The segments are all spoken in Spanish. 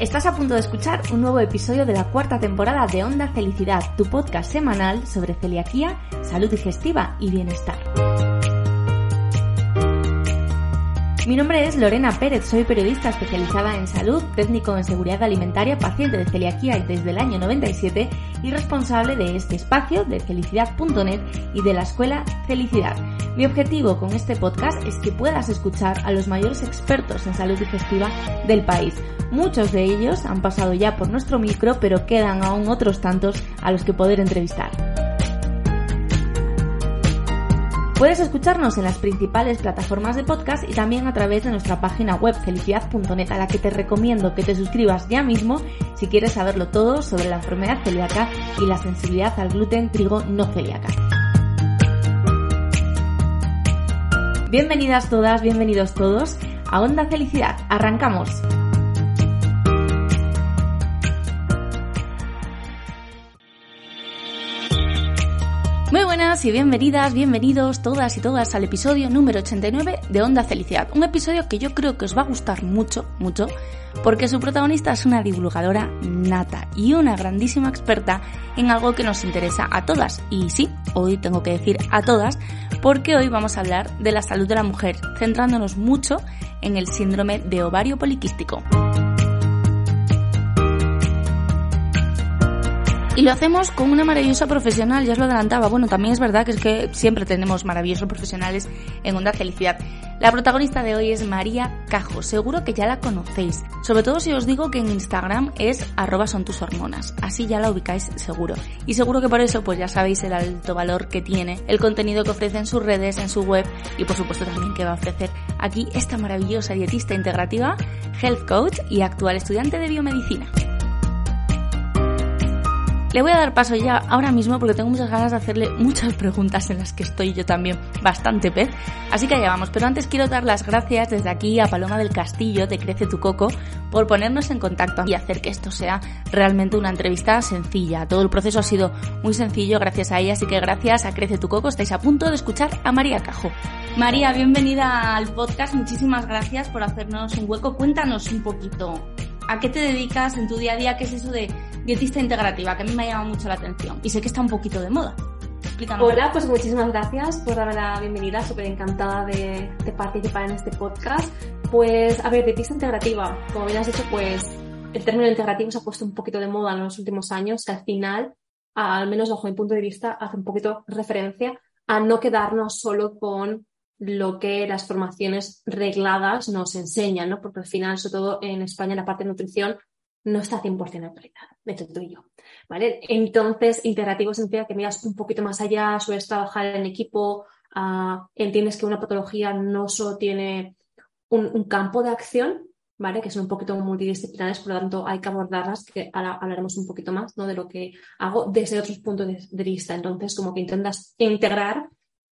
Estás a punto de escuchar un nuevo episodio de la cuarta temporada de Onda Felicidad, tu podcast semanal sobre celiaquía, salud digestiva y bienestar. Mi nombre es Lorena Pérez, soy periodista especializada en salud, técnico en seguridad alimentaria, paciente de celiaquía desde el año 97 y responsable de este espacio de felicidad.net y de la escuela Felicidad. Mi objetivo con este podcast es que puedas escuchar a los mayores expertos en salud digestiva del país. Muchos de ellos han pasado ya por nuestro micro, pero quedan aún otros tantos a los que poder entrevistar. Puedes escucharnos en las principales plataformas de podcast y también a través de nuestra página web felicidad.net a la que te recomiendo que te suscribas ya mismo si quieres saberlo todo sobre la enfermedad celíaca y la sensibilidad al gluten trigo no celíaca. Bienvenidas todas, bienvenidos todos a Onda Felicidad. Arrancamos. Muy buenas y bienvenidas, bienvenidos todas y todas al episodio número 89 de Onda Felicidad. Un episodio que yo creo que os va a gustar mucho, mucho, porque su protagonista es una divulgadora nata y una grandísima experta en algo que nos interesa a todas. Y sí, hoy tengo que decir a todas, porque hoy vamos a hablar de la salud de la mujer, centrándonos mucho en el síndrome de ovario poliquístico. Y lo hacemos con una maravillosa profesional, ya os lo adelantaba. Bueno, también es verdad que es que siempre tenemos maravillosos profesionales en Onda Felicidad. La protagonista de hoy es María Cajo, seguro que ya la conocéis. Sobre todo si os digo que en Instagram es arroba son tus hormonas, así ya la ubicáis seguro. Y seguro que por eso pues ya sabéis el alto valor que tiene, el contenido que ofrece en sus redes, en su web y por supuesto también que va a ofrecer aquí esta maravillosa dietista integrativa, health coach y actual estudiante de biomedicina. Le voy a dar paso ya ahora mismo porque tengo muchas ganas de hacerle muchas preguntas en las que estoy yo también bastante pez. Así que allá vamos. Pero antes quiero dar las gracias desde aquí a Paloma del Castillo de Crece tu Coco por ponernos en contacto y hacer que esto sea realmente una entrevista sencilla. Todo el proceso ha sido muy sencillo gracias a ella, así que gracias a Crece tu Coco estáis a punto de escuchar a María Cajo. María, bienvenida al podcast. Muchísimas gracias por hacernos un hueco. Cuéntanos un poquito. ¿A qué te dedicas en tu día a día? ¿Qué es eso de dietista integrativa? Que a mí me ha llamado mucho la atención y sé que está un poquito de moda. Explícanos. Hola, pues muchísimas gracias por darme la bienvenida, súper encantada de, participar en este podcast. Pues, a ver, dietista integrativa, como bien has dicho, pues el término integrativo se ha puesto un poquito de moda en los últimos años, que al final, al menos bajo mi punto de vista, hace un poquito referencia a no quedarnos solo con lo que las formaciones regladas nos enseñan, ¿no? Porque al final, sobre todo en España, la parte de nutrición no está 100% actualizada, de tú y yo, ¿vale? Entonces, integrativo significa que miras un poquito más allá, sueles trabajar en equipo, uh, entiendes que una patología no solo tiene un, campo de acción, ¿vale? Que son un poquito multidisciplinares, por lo tanto hay que abordarlas, que ahora hablaremos un poquito más, ¿no? De lo que hago desde otros puntos de, vista. Entonces, como que intentas integrar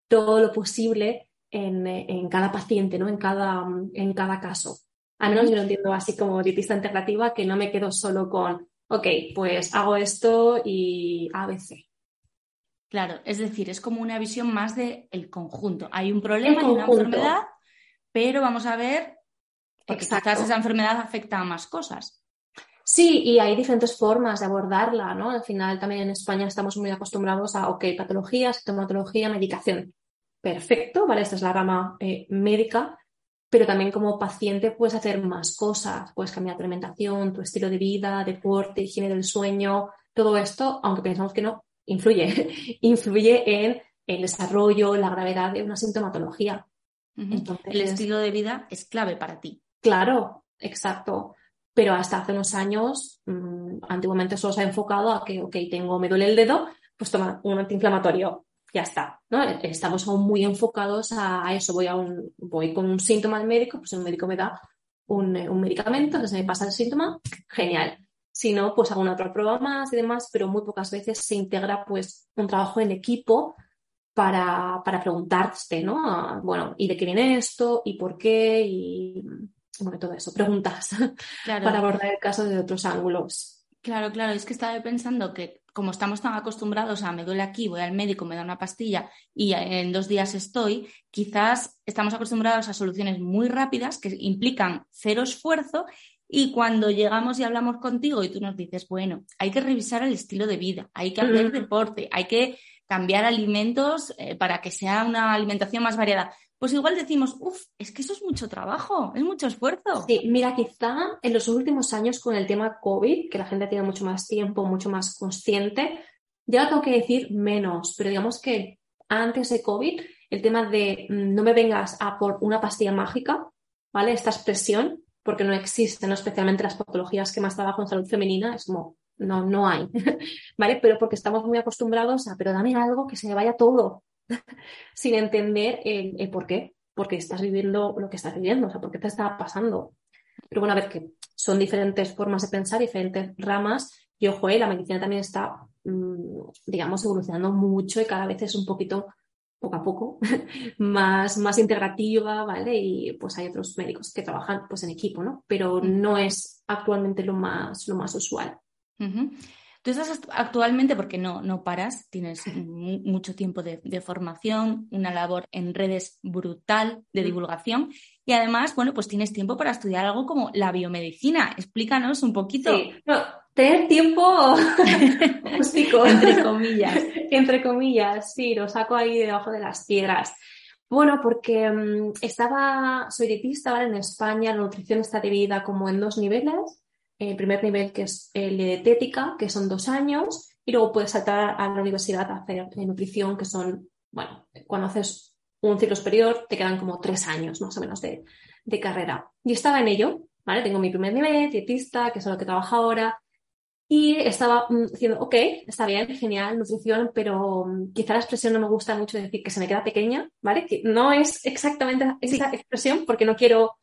todo lo posible en, en, cada paciente, ¿no? En cada, en cada caso. Al menos yo lo entiendo así como dietista integrativa, que no me quedo solo con, ok, pues hago esto y ABC. Claro, es decir, es como una visión más del el conjunto. Hay un problema, hay una enfermedad, pero vamos a ver, porque quizás esa enfermedad afecta a más cosas. Sí, y hay diferentes formas de abordarla, ¿no? Al final también en España estamos muy acostumbrados a, ok, patología, sintomatología, medicación perfecto, ¿vale? Esta es la rama eh, médica, pero también como paciente puedes hacer más cosas, puedes cambiar tu alimentación, tu estilo de vida, deporte, higiene del sueño, todo esto, aunque pensamos que no, influye, influye en el desarrollo, la gravedad de una sintomatología. Entonces, el estilo de vida es clave para ti. Claro, exacto. Pero hasta hace unos años, mmm, antiguamente solo se ha enfocado a que, ok, tengo, me duele el dedo, pues toma un antiinflamatorio ya está, ¿no? Estamos aún muy enfocados a, eso. Voy, a un, voy con un síntoma al médico, pues el médico me da un, un medicamento, que se me pasa el síntoma, genial. Si no, pues hago una otra prueba más y demás, pero muy pocas veces se integra pues un trabajo en equipo para, para preguntarte, ¿no? Bueno, ¿y de qué viene esto? ¿Y por qué? Y bueno, todo eso, preguntas para abordar el caso desde otros ángulos. Claro, claro, es que estaba pensando que como estamos tan acostumbrados a me duele aquí, voy al médico, me da una pastilla y en dos días estoy, quizás estamos acostumbrados a soluciones muy rápidas que implican cero esfuerzo y cuando llegamos y hablamos contigo y tú nos dices, bueno, hay que revisar el estilo de vida, hay que hacer deporte, hay que cambiar alimentos eh, para que sea una alimentación más variada pues igual decimos, uff, es que eso es mucho trabajo, es mucho esfuerzo. Sí, mira, quizá en los últimos años con el tema COVID, que la gente tiene mucho más tiempo, mucho más consciente, ya tengo que decir menos, pero digamos que antes de COVID, el tema de mm, no me vengas a por una pastilla mágica, ¿vale? Esta expresión, porque no existe, ¿no? especialmente las patologías que más trabajo en salud femenina, es como, no, no hay, ¿vale? Pero porque estamos muy acostumbrados a, pero dame algo que se me vaya todo, sin entender el, por qué, porque estás viviendo lo que estás viviendo, o sea, por qué te está pasando. Pero bueno, a ver, que son diferentes formas de pensar, diferentes ramas, y ojo, eh, la medicina también está, mm, digamos, evolucionando mucho y cada vez es un poquito, poco a poco, más, más integrativa, ¿vale? Y pues hay otros médicos que trabajan pues en equipo, ¿no? Pero no es actualmente lo más, lo más usual. Tú estás actualmente, porque no, no paras, tienes mucho tiempo de, formación, una labor en redes brutal de divulgación y además, bueno, pues tienes tiempo para estudiar algo como la biomedicina. Explícanos un poquito. Sí. tener tiempo entre comillas. entre comillas, sí, lo saco ahí debajo de las piedras. Bueno, porque mm, estaba, soy dietista, En España la nutrición está dividida como en dos niveles el primer nivel que es el de dietética, que son dos años, y luego puedes saltar a la universidad a hacer nutrición, que son, bueno, cuando haces un ciclo superior te quedan como tres años más o menos de, carrera. Y estaba en ello, ¿vale? Tengo mi primer nivel, dietista, que es lo que trabajo ahora, y estaba mm, diciendo, ok, está bien, genial, nutrición, pero mm, quizá la expresión no me gusta mucho decir que se me queda pequeña, ¿vale? Que no es exactamente esa expresión porque no quiero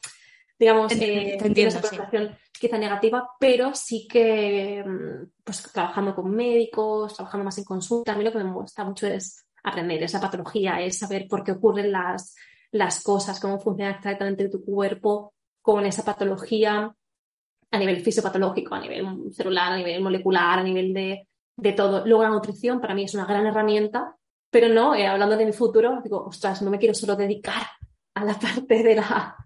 digamos, eh, tiene esa connotación quizá negativa, pero sí que mm, pues trabajando con médicos, trabajando más en consulta, a mí lo que me gusta mucho es aprender esa patología, es saber por qué ocurren las, las cosas, cómo funciona exactamente tu cuerpo con esa patología a nivel fisiopatológico, a nivel celular, a nivel molecular, a nivel de, de todo. Luego la nutrición para mí es una gran herramienta, pero no, eh, hablando de mi futuro, digo, ostras, no me quiero solo dedicar a la parte de la,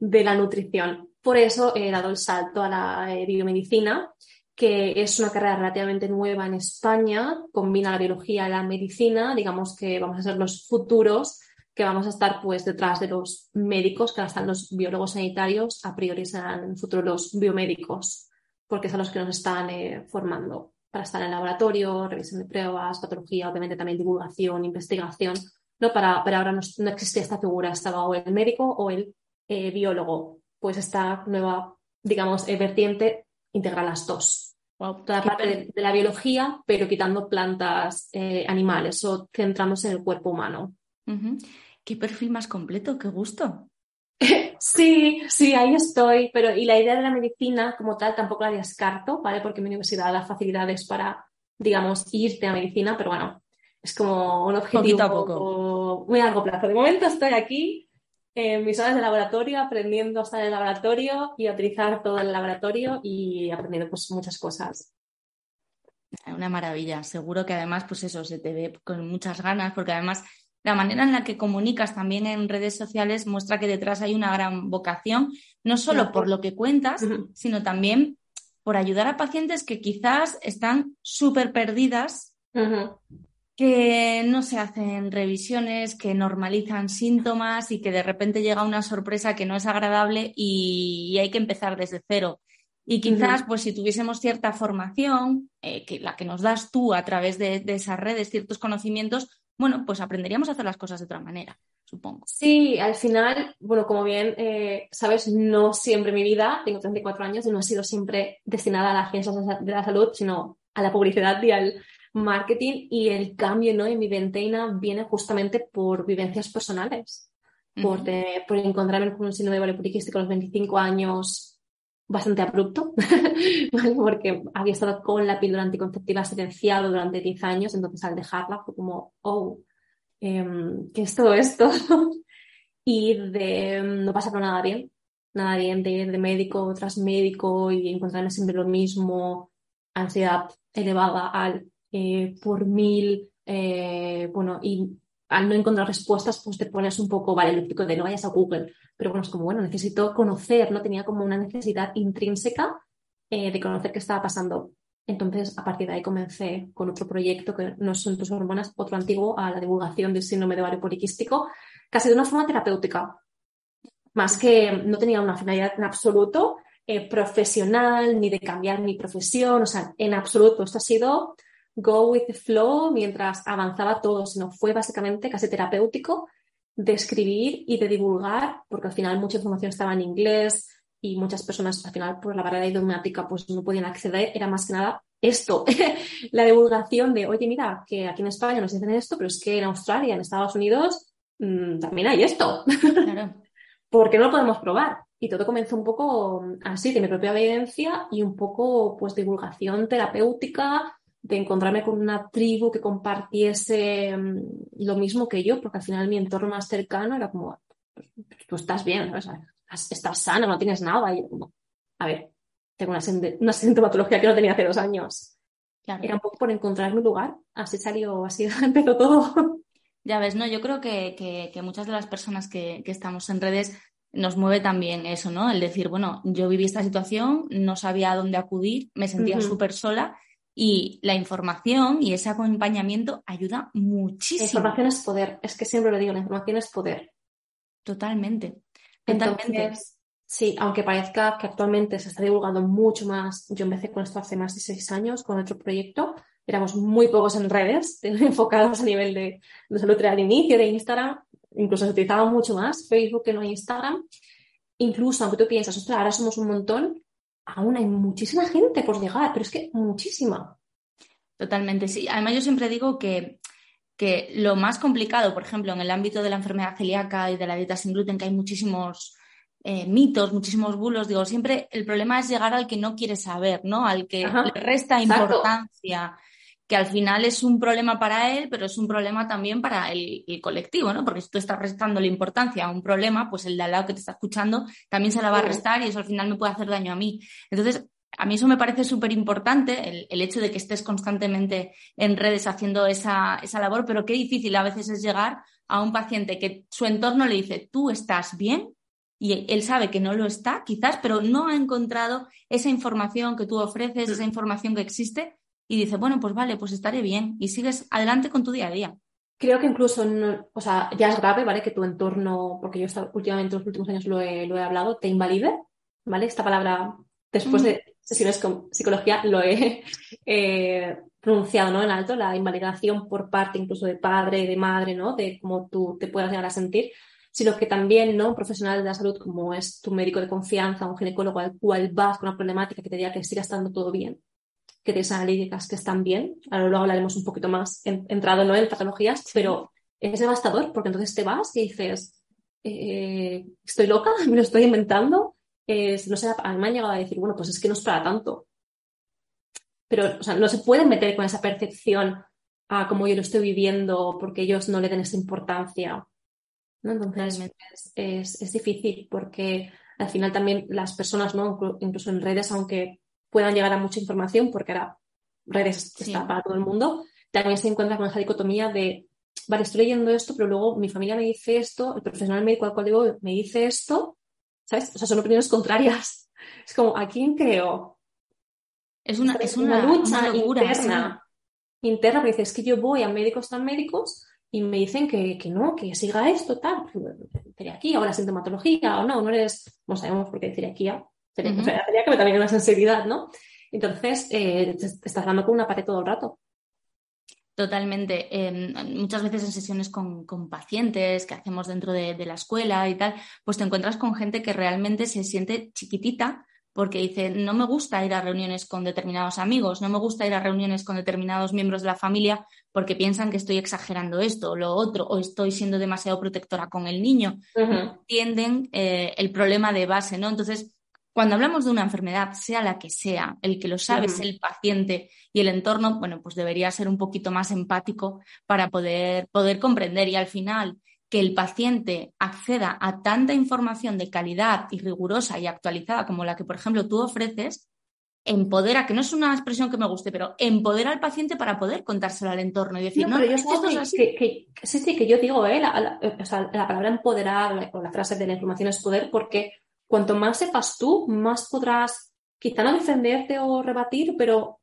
de la nutrición. Por eso he dado el salto a la eh, biomedicina, que es una carrera relativamente nueva en España, combina la biología y la medicina, digamos que vamos a ser los futuros que vamos a estar pues detrás de los médicos, que ahora están los biólogos sanitarios, a priori serán en el futuro los biomédicos, porque son los que nos están eh, formando para estar en el laboratorio, revisión de pruebas, patología, obviamente también divulgación, investigación, ¿no? Para, ahora no, existe esta figura, estaba o el médico o el eh, biólogo. Pues esta nueva, digamos, eh, vertiente integra las dos. Toda la parte de, la biología, pero quitando plantas, eh, animales o centrándose en el cuerpo humano. Qué perfil más completo, qué gusto. sí, sí, ahí estoy, pero y la idea de la medicina como tal tampoco la descarto, ¿vale? Porque mi universidad da facilidades para, digamos, irte a medicina, pero bueno, es como un objetivo muy a largo plazo. De momento estoy aquí en mis horas de laboratorio, aprendiendo a estar en el laboratorio y a utilizar todo el laboratorio y aprendiendo pues muchas cosas. Una maravilla. Seguro que además, pues eso, se te ve con muchas ganas, porque además la manera en la que comunicas también en redes sociales muestra que detrás hay una gran vocación, no solo por lo que cuentas, sino también por ayudar a pacientes que quizás están súper perdidas que no se hacen revisiones, que normalizan síntomas y que de repente llega una sorpresa que no es agradable y, hay que empezar desde cero. Y quizás, pues si tuviésemos cierta formación, eh, que la que nos das tú a través de, esas redes, ciertos conocimientos, bueno, pues aprenderíamos a hacer las cosas de otra manera, supongo. Sí, al final, bueno, como bien eh, sabes, no siempre mi vida, tengo 34 años y no he sido siempre destinada a las ciencias de la salud, sino a la publicidad y al, marketing y el cambio ¿no? en mi ventana viene justamente por vivencias personales, por, por encontrarme con un síndrome de poliquístico a los 25 años bastante abrupto, porque había estado con la píldora anticonceptiva silenciado durante 10 años, entonces al dejarla fue como, oh, em, ¿qué es todo esto? y de no pasarlo nada bien, nada bien de ir de médico tras médico y encontrarme siempre lo mismo, ansiedad elevada al eh, por mil, eh, bueno, y al no encontrar respuestas, pues te pones un poco, vale, lo de no vayas a Google, pero bueno, es como, bueno, necesito conocer, ¿no? Tenía como una necesidad intrínseca eh, de conocer qué estaba pasando. Entonces, a partir de ahí comencé con otro proyecto que no son tus hormonas, otro antiguo, a la divulgación del síndrome de ovario poliquístico, casi de una forma terapéutica. Más que no tenía una finalidad en absoluto eh, profesional, ni de cambiar mi profesión, o sea, en absoluto. Esto ha sido go with the flow mientras avanzaba todo, sino fue básicamente casi terapéutico de escribir y de divulgar, porque al final mucha información estaba en inglés y muchas personas al final por la barrera idiomática pues no podían acceder, era más que nada esto, la divulgación de, oye, mira, que aquí en España nos dicen esto, pero es que en Australia, en Estados Unidos, mmm, también hay esto. Claro. ¿Por qué no lo podemos probar? Y todo comenzó un poco así, de mi propia evidencia y un poco pues divulgación terapéutica, de encontrarme con una tribu que compartiese mm, lo mismo que yo, porque al final mi entorno más cercano era como, pues, tú estás bien, estás sana, no tienes nada. Y yo como, a ver, tengo una, una sintomatología que no tenía hace dos años. Era un poco por encontrar mi lugar, así salió, así empezó todo. Ya ves, no, yo creo que, que, muchas de las personas que, que, estamos en redes nos mueve también eso, ¿no? El decir, bueno, yo viví esta situación, no sabía a dónde acudir, me sentía súper sola y la información y ese acompañamiento ayuda muchísimo. La información es poder, es que siempre lo digo, la información es poder. Totalmente. Totalmente. sí, aunque parezca que actualmente se está divulgando mucho más, yo empecé con esto hace más de seis años con otro proyecto, éramos muy pocos en redes, enfocados a nivel de, de salud al inicio de Instagram, incluso se utilizaba mucho más Facebook que no Instagram. Incluso aunque tú piensas, ostras, ahora somos un montón, aún hay muchísima gente por llegar, pero es que muchísima. Totalmente, sí. Además, yo siempre digo que, que lo más complicado, por ejemplo, en el ámbito de la enfermedad celíaca y de la dieta sin gluten, que hay muchísimos eh, mitos, muchísimos bulos, digo, siempre el problema es llegar al que no quiere saber, ¿no? Al que le resta importancia que al final es un problema para él, pero es un problema también para el, colectivo, ¿no? Porque si tú estás restando la importancia a un problema, pues el de al lado que te está escuchando también se la va a restar y eso al final me puede hacer daño a mí. Entonces, a mí eso me parece súper importante, el, hecho de que estés constantemente en redes haciendo esa, esa labor, pero qué difícil a veces es llegar a un paciente que su entorno le dice, tú estás bien, y él sabe que no lo está, quizás, pero no ha encontrado esa información que tú ofreces, esa información que existe, y dice, bueno, pues vale, pues estaré bien y sigues adelante con tu día a día. Creo que incluso, o sea, ya es grave, ¿vale? Que tu entorno, porque yo últimamente en los últimos años lo he, lo he hablado, te invalide, ¿vale? Esta palabra, después de sesiones con psicología, lo he eh, pronunciado, ¿no? En alto, la invalidación por parte incluso de padre, de madre, ¿no? De cómo tú te puedas llegar a sentir sino que también, ¿no? Un profesional de la salud, como es tu médico de confianza, un ginecólogo al cual vas con una problemática que te diga que siga estando todo bien, que tienes analíticas que están bien. Ahora luego hablaremos un poquito más entrado ¿no? en patologías, pero es devastador porque entonces te vas y dices, eh, estoy loca, me lo estoy inventando. no sé, a mí me han llegado a decir, bueno, pues es que no es para tanto. Pero, o sea, no se pueden meter con esa percepción a cómo yo lo estoy viviendo porque ellos no le den esa importancia. ¿no? Entonces, es, es, difícil porque al final también las personas, ¿no? incluso en redes, aunque puedan llegar a mucha información, porque ahora redes está para todo el mundo, también se encuentra con esa dicotomía de, vale, estoy leyendo esto, pero luego mi familia me dice esto, el profesional médico al cual digo me dice esto, ¿sabes? O sea, son opiniones contrarias. Es como, ¿a quién creo? Es una, es una, lucha interna. Interna, porque dices, es que yo voy a médicos tan médicos y me dicen que, que no, que siga esto, tal, celiaquía o la sintomatología, o no, no eres, no sabemos por qué celiaquía, Sería, que también una sensibilidad, ¿no? Entonces, eh, te, estás dando con una pared todo el rato. Totalmente. Em, muchas veces en sesiones con, pacientes que hacemos dentro de, la escuela y tal, pues te encuentras con gente que realmente se siente chiquitita porque dice, no me gusta ir a reuniones con determinados amigos, no me gusta ir a reuniones con determinados miembros de la familia porque piensan que estoy exagerando esto o lo otro, o estoy siendo demasiado protectora con el niño. Entienden eh, el problema de base, ¿no? Entonces, cuando hablamos de una enfermedad, sea la que sea, el que lo sabe es el paciente y el entorno, bueno, pues debería ser un poquito más empático para poder, poder comprender y al final que el paciente acceda a tanta información de calidad y rigurosa y actualizada como la que, por ejemplo, tú ofreces, empodera, que no es una expresión que me guste, pero empodera al paciente para poder contárselo al entorno y decir, no, pero yo esto es así. Que, sí, sí, que yo digo, ¿eh? la, o sea, la palabra empoderar o la frase de la información es poder porque cuanto más sepas tú, más podrás, quizá no defenderte o rebatir, pero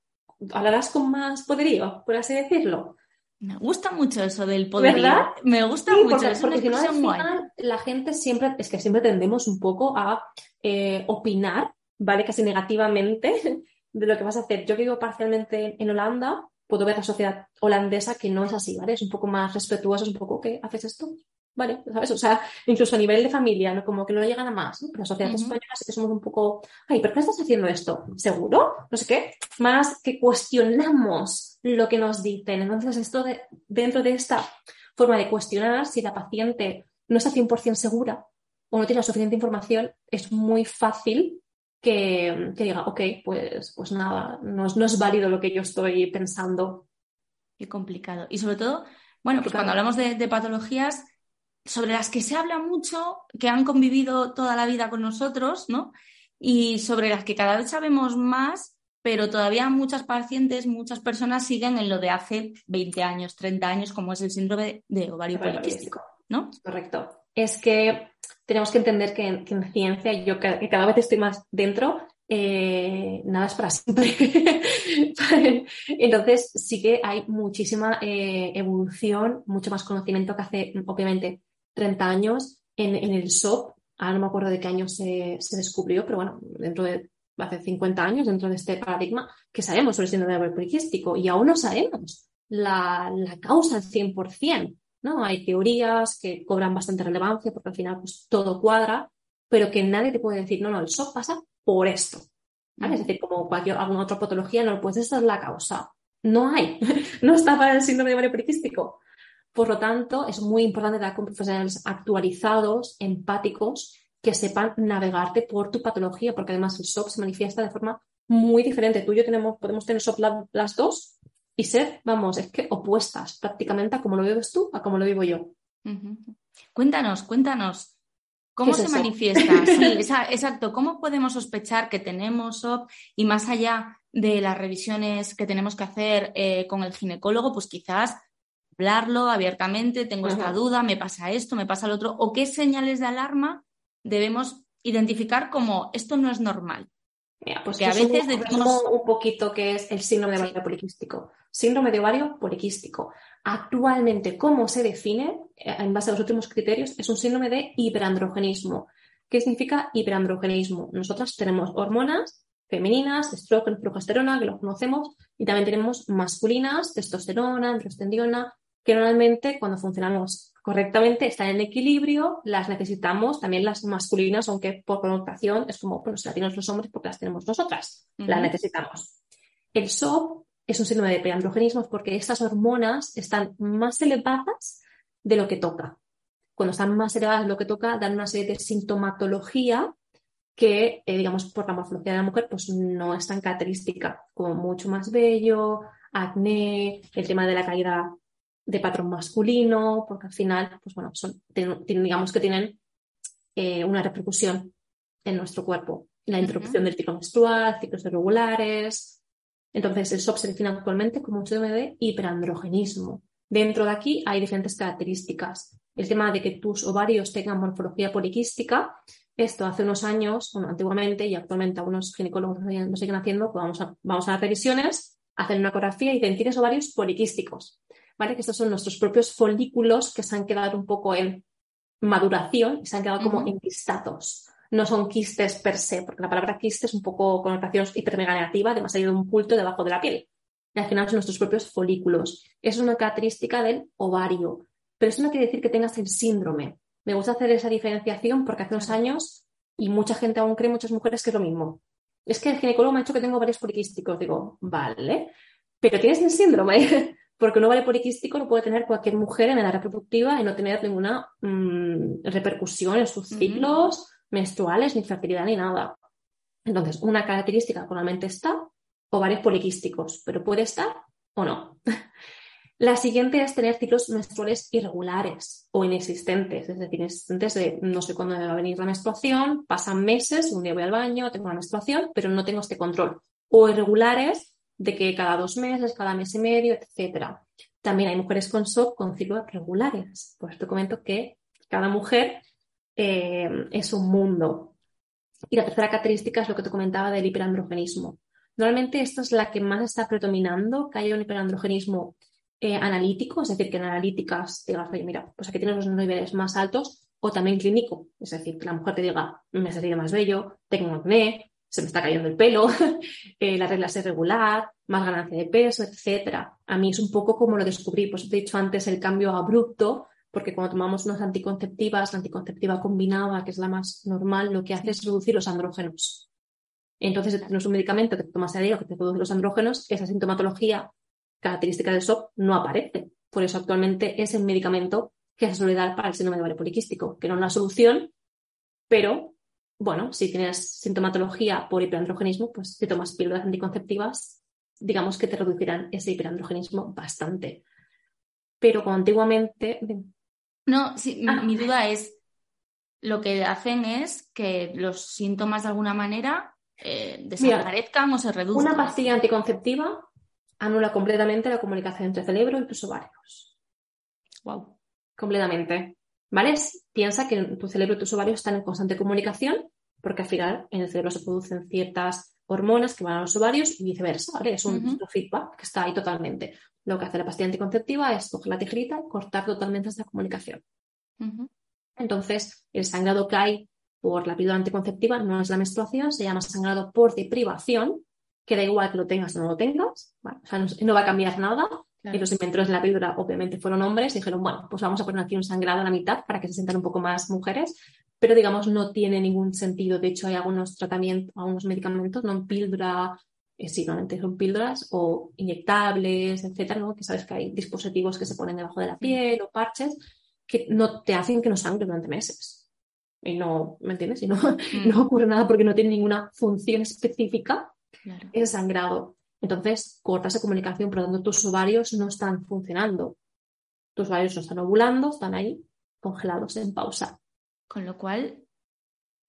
hablarás con más poderío, por así decirlo. Me gusta mucho eso del poder. ¿Verdad? Me gusta mucho. Porque, si no, al final, la gente siempre, es que siempre tendemos un poco a eh, opinar, ¿vale? Casi negativamente de lo que vas a hacer. Yo que vivo parcialmente en Holanda, puedo ver la sociedad holandesa que no es así, ¿vale? Es un poco más respetuosa, es un poco, ¿qué? ¿Haces esto? Vale, ¿sabes? O sea, incluso a nivel de familia, ¿no? Como que no llegan a más, ¿no? Pero la sociedad española sí que somos un poco, ay, ¿por qué estás haciendo esto? ¿Seguro? No sé qué. Más que cuestionamos lo que nos dicen. Entonces, esto de, dentro de esta forma de cuestionar, si la paciente no está 100% segura o no tiene la suficiente información, es muy fácil que, diga, ok, pues, pues nada, no es, no es válido lo que yo estoy pensando. Qué complicado. Y sobre todo, bueno, pues cuando hablamos de patologías, sobre las que se habla mucho, que han convivido toda la vida con nosotros, ¿no? Y sobre las que cada vez sabemos más, pero todavía muchas pacientes, muchas personas siguen en lo de hace 20 años, 30 años, como es el síndrome de ovario poliquístico, ¿no? Correcto. Es que tenemos que entender que en, ciencia, yo que, cada vez estoy más dentro, eh, nada es para siempre. Entonces, sí que hay muchísima eh, evolución, mucho más conocimiento que hace, obviamente, 30 años en, el SOP, ahora no me acuerdo de qué año se, descubrió, pero bueno, dentro de hace 50 años, dentro de este paradigma, que sabemos sobre el síndrome de poliquístico y aún no sabemos la, causa al 100%. ¿no? Hay teorías que cobran bastante relevancia porque al final pues, todo cuadra, pero que nadie te puede decir, no, no, el SOP pasa por esto. Es decir, como cualquier alguna otra patología, no puedes esta es la causa. No hay, no está para el síndrome de poliquístico. Por lo tanto, es muy importante dar con profesionales actualizados, empáticos, que sepan navegarte por tu patología, porque además el SOP se manifiesta de forma muy diferente. Tú y yo tenemos, podemos tener SOP las dos y ser, vamos, es que opuestas prácticamente a como lo vives tú, a como lo vivo yo. Cuéntanos, cuéntanos. ¿Cómo se manifiesta? Sí, exacto. ¿Cómo podemos sospechar que tenemos SOP y más allá de las revisiones que tenemos que hacer eh, con el ginecólogo, pues quizás hablarlo abiertamente, tengo esta duda, me pasa esto, me pasa lo otro, o qué señales de alarma debemos identificar como esto no es normal. pues que a veces decimos un poquito que es el síndrome de ovario poliquístico. Síndrome de ovario poliquístico. Actualmente, ¿cómo se define eh, en base a los últimos criterios? Es un síndrome de hiperandrogenismo. ¿Qué significa hiperandrogenismo? Nosotras tenemos hormonas femeninas, estrógeno, progesterona, que lo conocemos, y también tenemos masculinas, testosterona, androstendiona, que normalmente cuando funcionamos correctamente están en equilibrio, las necesitamos, también las masculinas, aunque por connotación es como, bueno, si las tienen los hombres porque las tenemos nosotras, las necesitamos. El SOP es un síndrome de preandrogenismo porque estas hormonas están más elevadas de lo que toca. Cuando están más elevadas de lo que toca, dan una serie de sintomatología que, eh, digamos, por la morfología de la mujer, pues no es tan característica, como mucho más bello, acné, el tema de la caída de patrón masculino, porque al final, pues bueno, son, digamos que tienen eh, una repercusión en nuestro cuerpo. La interrupción del ciclo menstrual, ciclos irregulares. Entonces, el SOP se define actualmente como un síndrome de hiperandrogenismo. Dentro de aquí hay diferentes características. El tema de que tus ovarios tengan morfología poliquística, esto hace unos años, bueno, antiguamente y actualmente algunos ginecólogos lo siguen haciendo, pues vamos a, vamos a las revisiones, hacen una ecografía y dicen tienes ovarios poliquísticos. Que estos son nuestros propios folículos que se han quedado un poco en maduración y se han quedado como enquistados. No son quistes per se, porque la palabra quiste es un poco connotación hiper mega negativa, demasiado de un pulto debajo de la piel. Y al final son nuestros propios folículos. Es una característica del ovario. Pero eso no quiere decir que tengas el síndrome. Me gusta hacer esa diferenciación porque hace unos años, y mucha gente aún cree, muchas mujeres, que es lo mismo. es que el ginecólogo me ha dicho que tengo ovarios poliquísticos. Digo, vale, pero tienes el síndrome, porque un ovario poliquístico lo puede tener cualquier mujer en edad reproductiva y no tener ninguna mm, repercusión en sus ciclos menstruales, ni fertilidad, ni nada. Entonces, una característica normalmente está ovarios poliquísticos, pero puede estar o no. La siguiente es tener ciclos menstruales irregulares o inexistentes, es decir, inexistentes de no sé cuándo va a venir la menstruación, pasan meses, un día voy al baño, tengo una menstruación, pero no tengo este control. O irregulares de que cada dos meses, cada mes y medio, etc. También hay mujeres con SOP con ciclos regulares. Por esto comento que cada mujer eh, es un mundo. Y la tercera característica es lo que te comentaba del hiperandrogenismo. Normalmente esta es la que más está predominando, que haya un hiperandrogenismo eh, analítico, es decir, que en analíticas digas, oye, mira, pues aquí tienes los niveles más altos, o también clínico, es decir, que la mujer te diga, me sentido más bello, tengo acné, se me está cayendo el pelo, eh, la regla es irregular, más ganancia de peso, etcétera. A mí es un poco como lo descubrí, pues te he dicho antes el cambio abrupto, porque cuando tomamos unas anticonceptivas, la anticonceptiva combinada, que es la más normal, lo que hace es reducir los andrógenos. Entonces, si tienes un medicamento que te tomas a diario que te reduce los andrógenos, esa sintomatología característica del SOP no aparece. Por eso actualmente es el medicamento que se suele dar para el síndrome de ovario poliquístico, que no es una solución, pero bueno, si tienes sintomatología por hiperandrogenismo, pues si tomas píldoras anticonceptivas, digamos que te reducirán ese hiperandrogenismo bastante. Pero como antiguamente. No, sí, ah. mi duda es: lo que hacen es que los síntomas de alguna manera eh, desaparezcan o se reduzcan. Una pastilla anticonceptiva anula completamente la comunicación entre cerebro y tus ovarios. Wow. Completamente. ¿Vale? Piensa que tu cerebro y tus ovarios están en constante comunicación porque al final en el cerebro se producen ciertas hormonas que van a los ovarios y viceversa, ¿vale? Es un feedback que está ahí totalmente. Lo que hace la pastilla anticonceptiva es coger la tijerita y cortar totalmente esta comunicación. Entonces, el sangrado que hay por la píldora anticonceptiva no es la menstruación, se llama sangrado por deprivación que da igual que lo tengas o no lo tengas, o sea, no, va a cambiar nada. Y los inventores de la píldora obviamente fueron hombres y dijeron, bueno, pues vamos a poner aquí un sangrado a la mitad para que se sientan un poco más mujeres, pero digamos no tiene ningún sentido. De hecho, hay algunos tratamientos, algunos medicamentos, no en píldora, eh, sí, normalmente son píldoras o inyectables, etcétera, ¿no? que sabes que hay dispositivos que se ponen debajo de la piel o parches que no te hacen que no sangre durante meses. Y no, ¿me entiendes? Y no, mm. no ocurre nada porque no tiene ninguna función específica es sangrado. Entonces, cortas de comunicación, por lo tanto, tus ovarios no están funcionando. Tus ovarios no están ovulando, están ahí congelados en pausa. Con lo cual.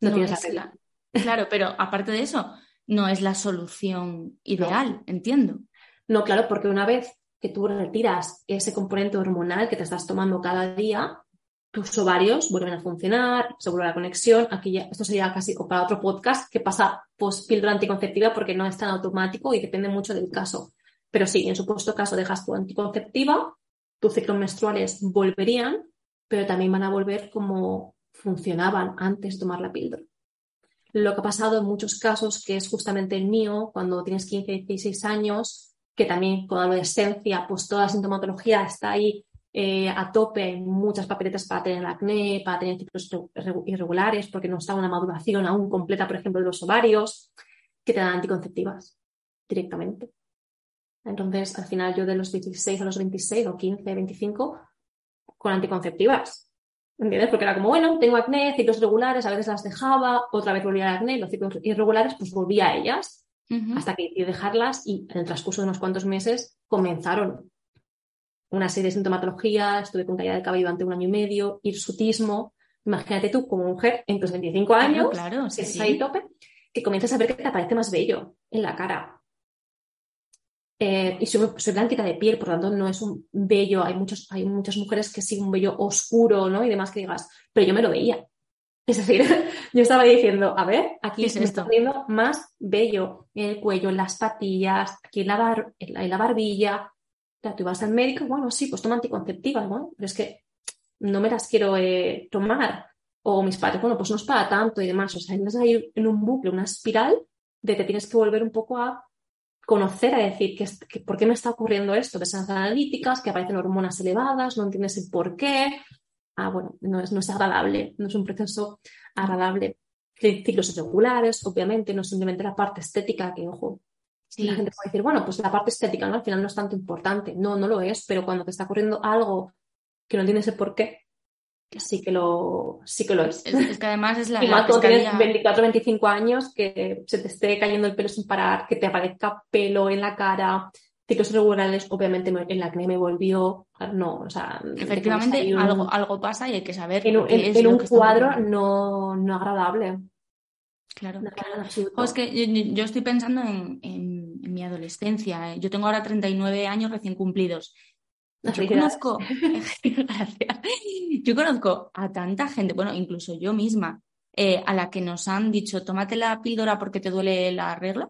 No, tienes la Claro, pero aparte de eso, no es la solución ideal, entiendo. No, claro, porque una vez que tú retiras ese componente hormonal que te estás tomando cada día, tus ovarios vuelven a funcionar, se vuelve la conexión. Aquí ya, esto sería casi para otro podcast que pasa post píldora anticonceptiva porque no es tan automático y depende mucho del caso. Pero sí, en supuesto caso dejas tu anticonceptiva, tus ciclos menstruales volverían, pero también van a volver como funcionaban antes de tomar la píldora. Lo que ha pasado en muchos casos, que es justamente el mío, cuando tienes 15, 16 años, que también con adolescencia, pues toda la sintomatología está ahí eh, a tope muchas papeletas para tener acné, para tener ciclos irregulares, porque no está una maduración aún completa, por ejemplo, de los ovarios, que te dan anticonceptivas directamente. Entonces, al final yo de los 16 a los 26 o 15, 25, con anticonceptivas. ¿Entiendes? Porque era como, bueno, tengo acné, ciclos irregulares, a veces las dejaba, otra vez volvía al acné, los ciclos irregulares, pues volvía a ellas, hasta que decidí dejarlas y en el transcurso de unos cuantos meses comenzaron una serie de sintomatologías, estuve con caída de cabello durante un año y medio, hirsutismo. Imagínate tú como mujer en tus 25 años, claro, sí, que ahí tope, que comienzas a ver que te aparece más bello en la cara. Eh, y soy, soy, blanquita de piel, por lo tanto no es un vello. Hay, muchos, hay muchas mujeres que sí un vello oscuro, ¿no? Y demás que digas, pero yo me lo veía. Es decir, yo estaba diciendo, a ver, aquí se me está poniendo más vello en el cuello, en las patillas, aquí en la, en la barbilla, tú vas al médico, bueno, sí, pues toma anticonceptivas, bueno, pero es que no me las quiero eh, tomar. O mis padres, bueno, pues no es para tanto y demás. O sea, entras ahí en un bucle, una espiral de que tienes que volver un poco a conocer, a decir, que, ¿por qué me está ocurriendo esto? De esas analíticas, que aparecen hormonas elevadas, no entiendes el por qué. Ah, bueno, no es, no es agradable, no es un proceso agradable. ciclos irregulares, obviamente, no simplemente la parte estética, que ojo, la gente puede decir, bueno, pues la parte estética ¿no? al final no es tanto importante. No, no lo es, pero cuando te está ocurriendo algo que no entiendes el por qué, sí que lo, sí que lo es. Es, que además es la. Y más cuando tienes 24, 25 años, que se te esté cayendo el pelo sin parar, que te aparezca pelo en la cara, ciclos irregulares, obviamente en la acné me volvió. No, o sea. Efectivamente, algo, algo pasa y hay que saber. En, en un cuadro no, no agradable. Claro. es que yo, estoy pensando en, en, mi adolescencia. Yo tengo ahora 39 años recién cumplidos. Yo conozco, yo conozco a tanta gente, bueno, incluso yo misma, eh, a la que nos han dicho, tómate la píldora porque te duele la regla.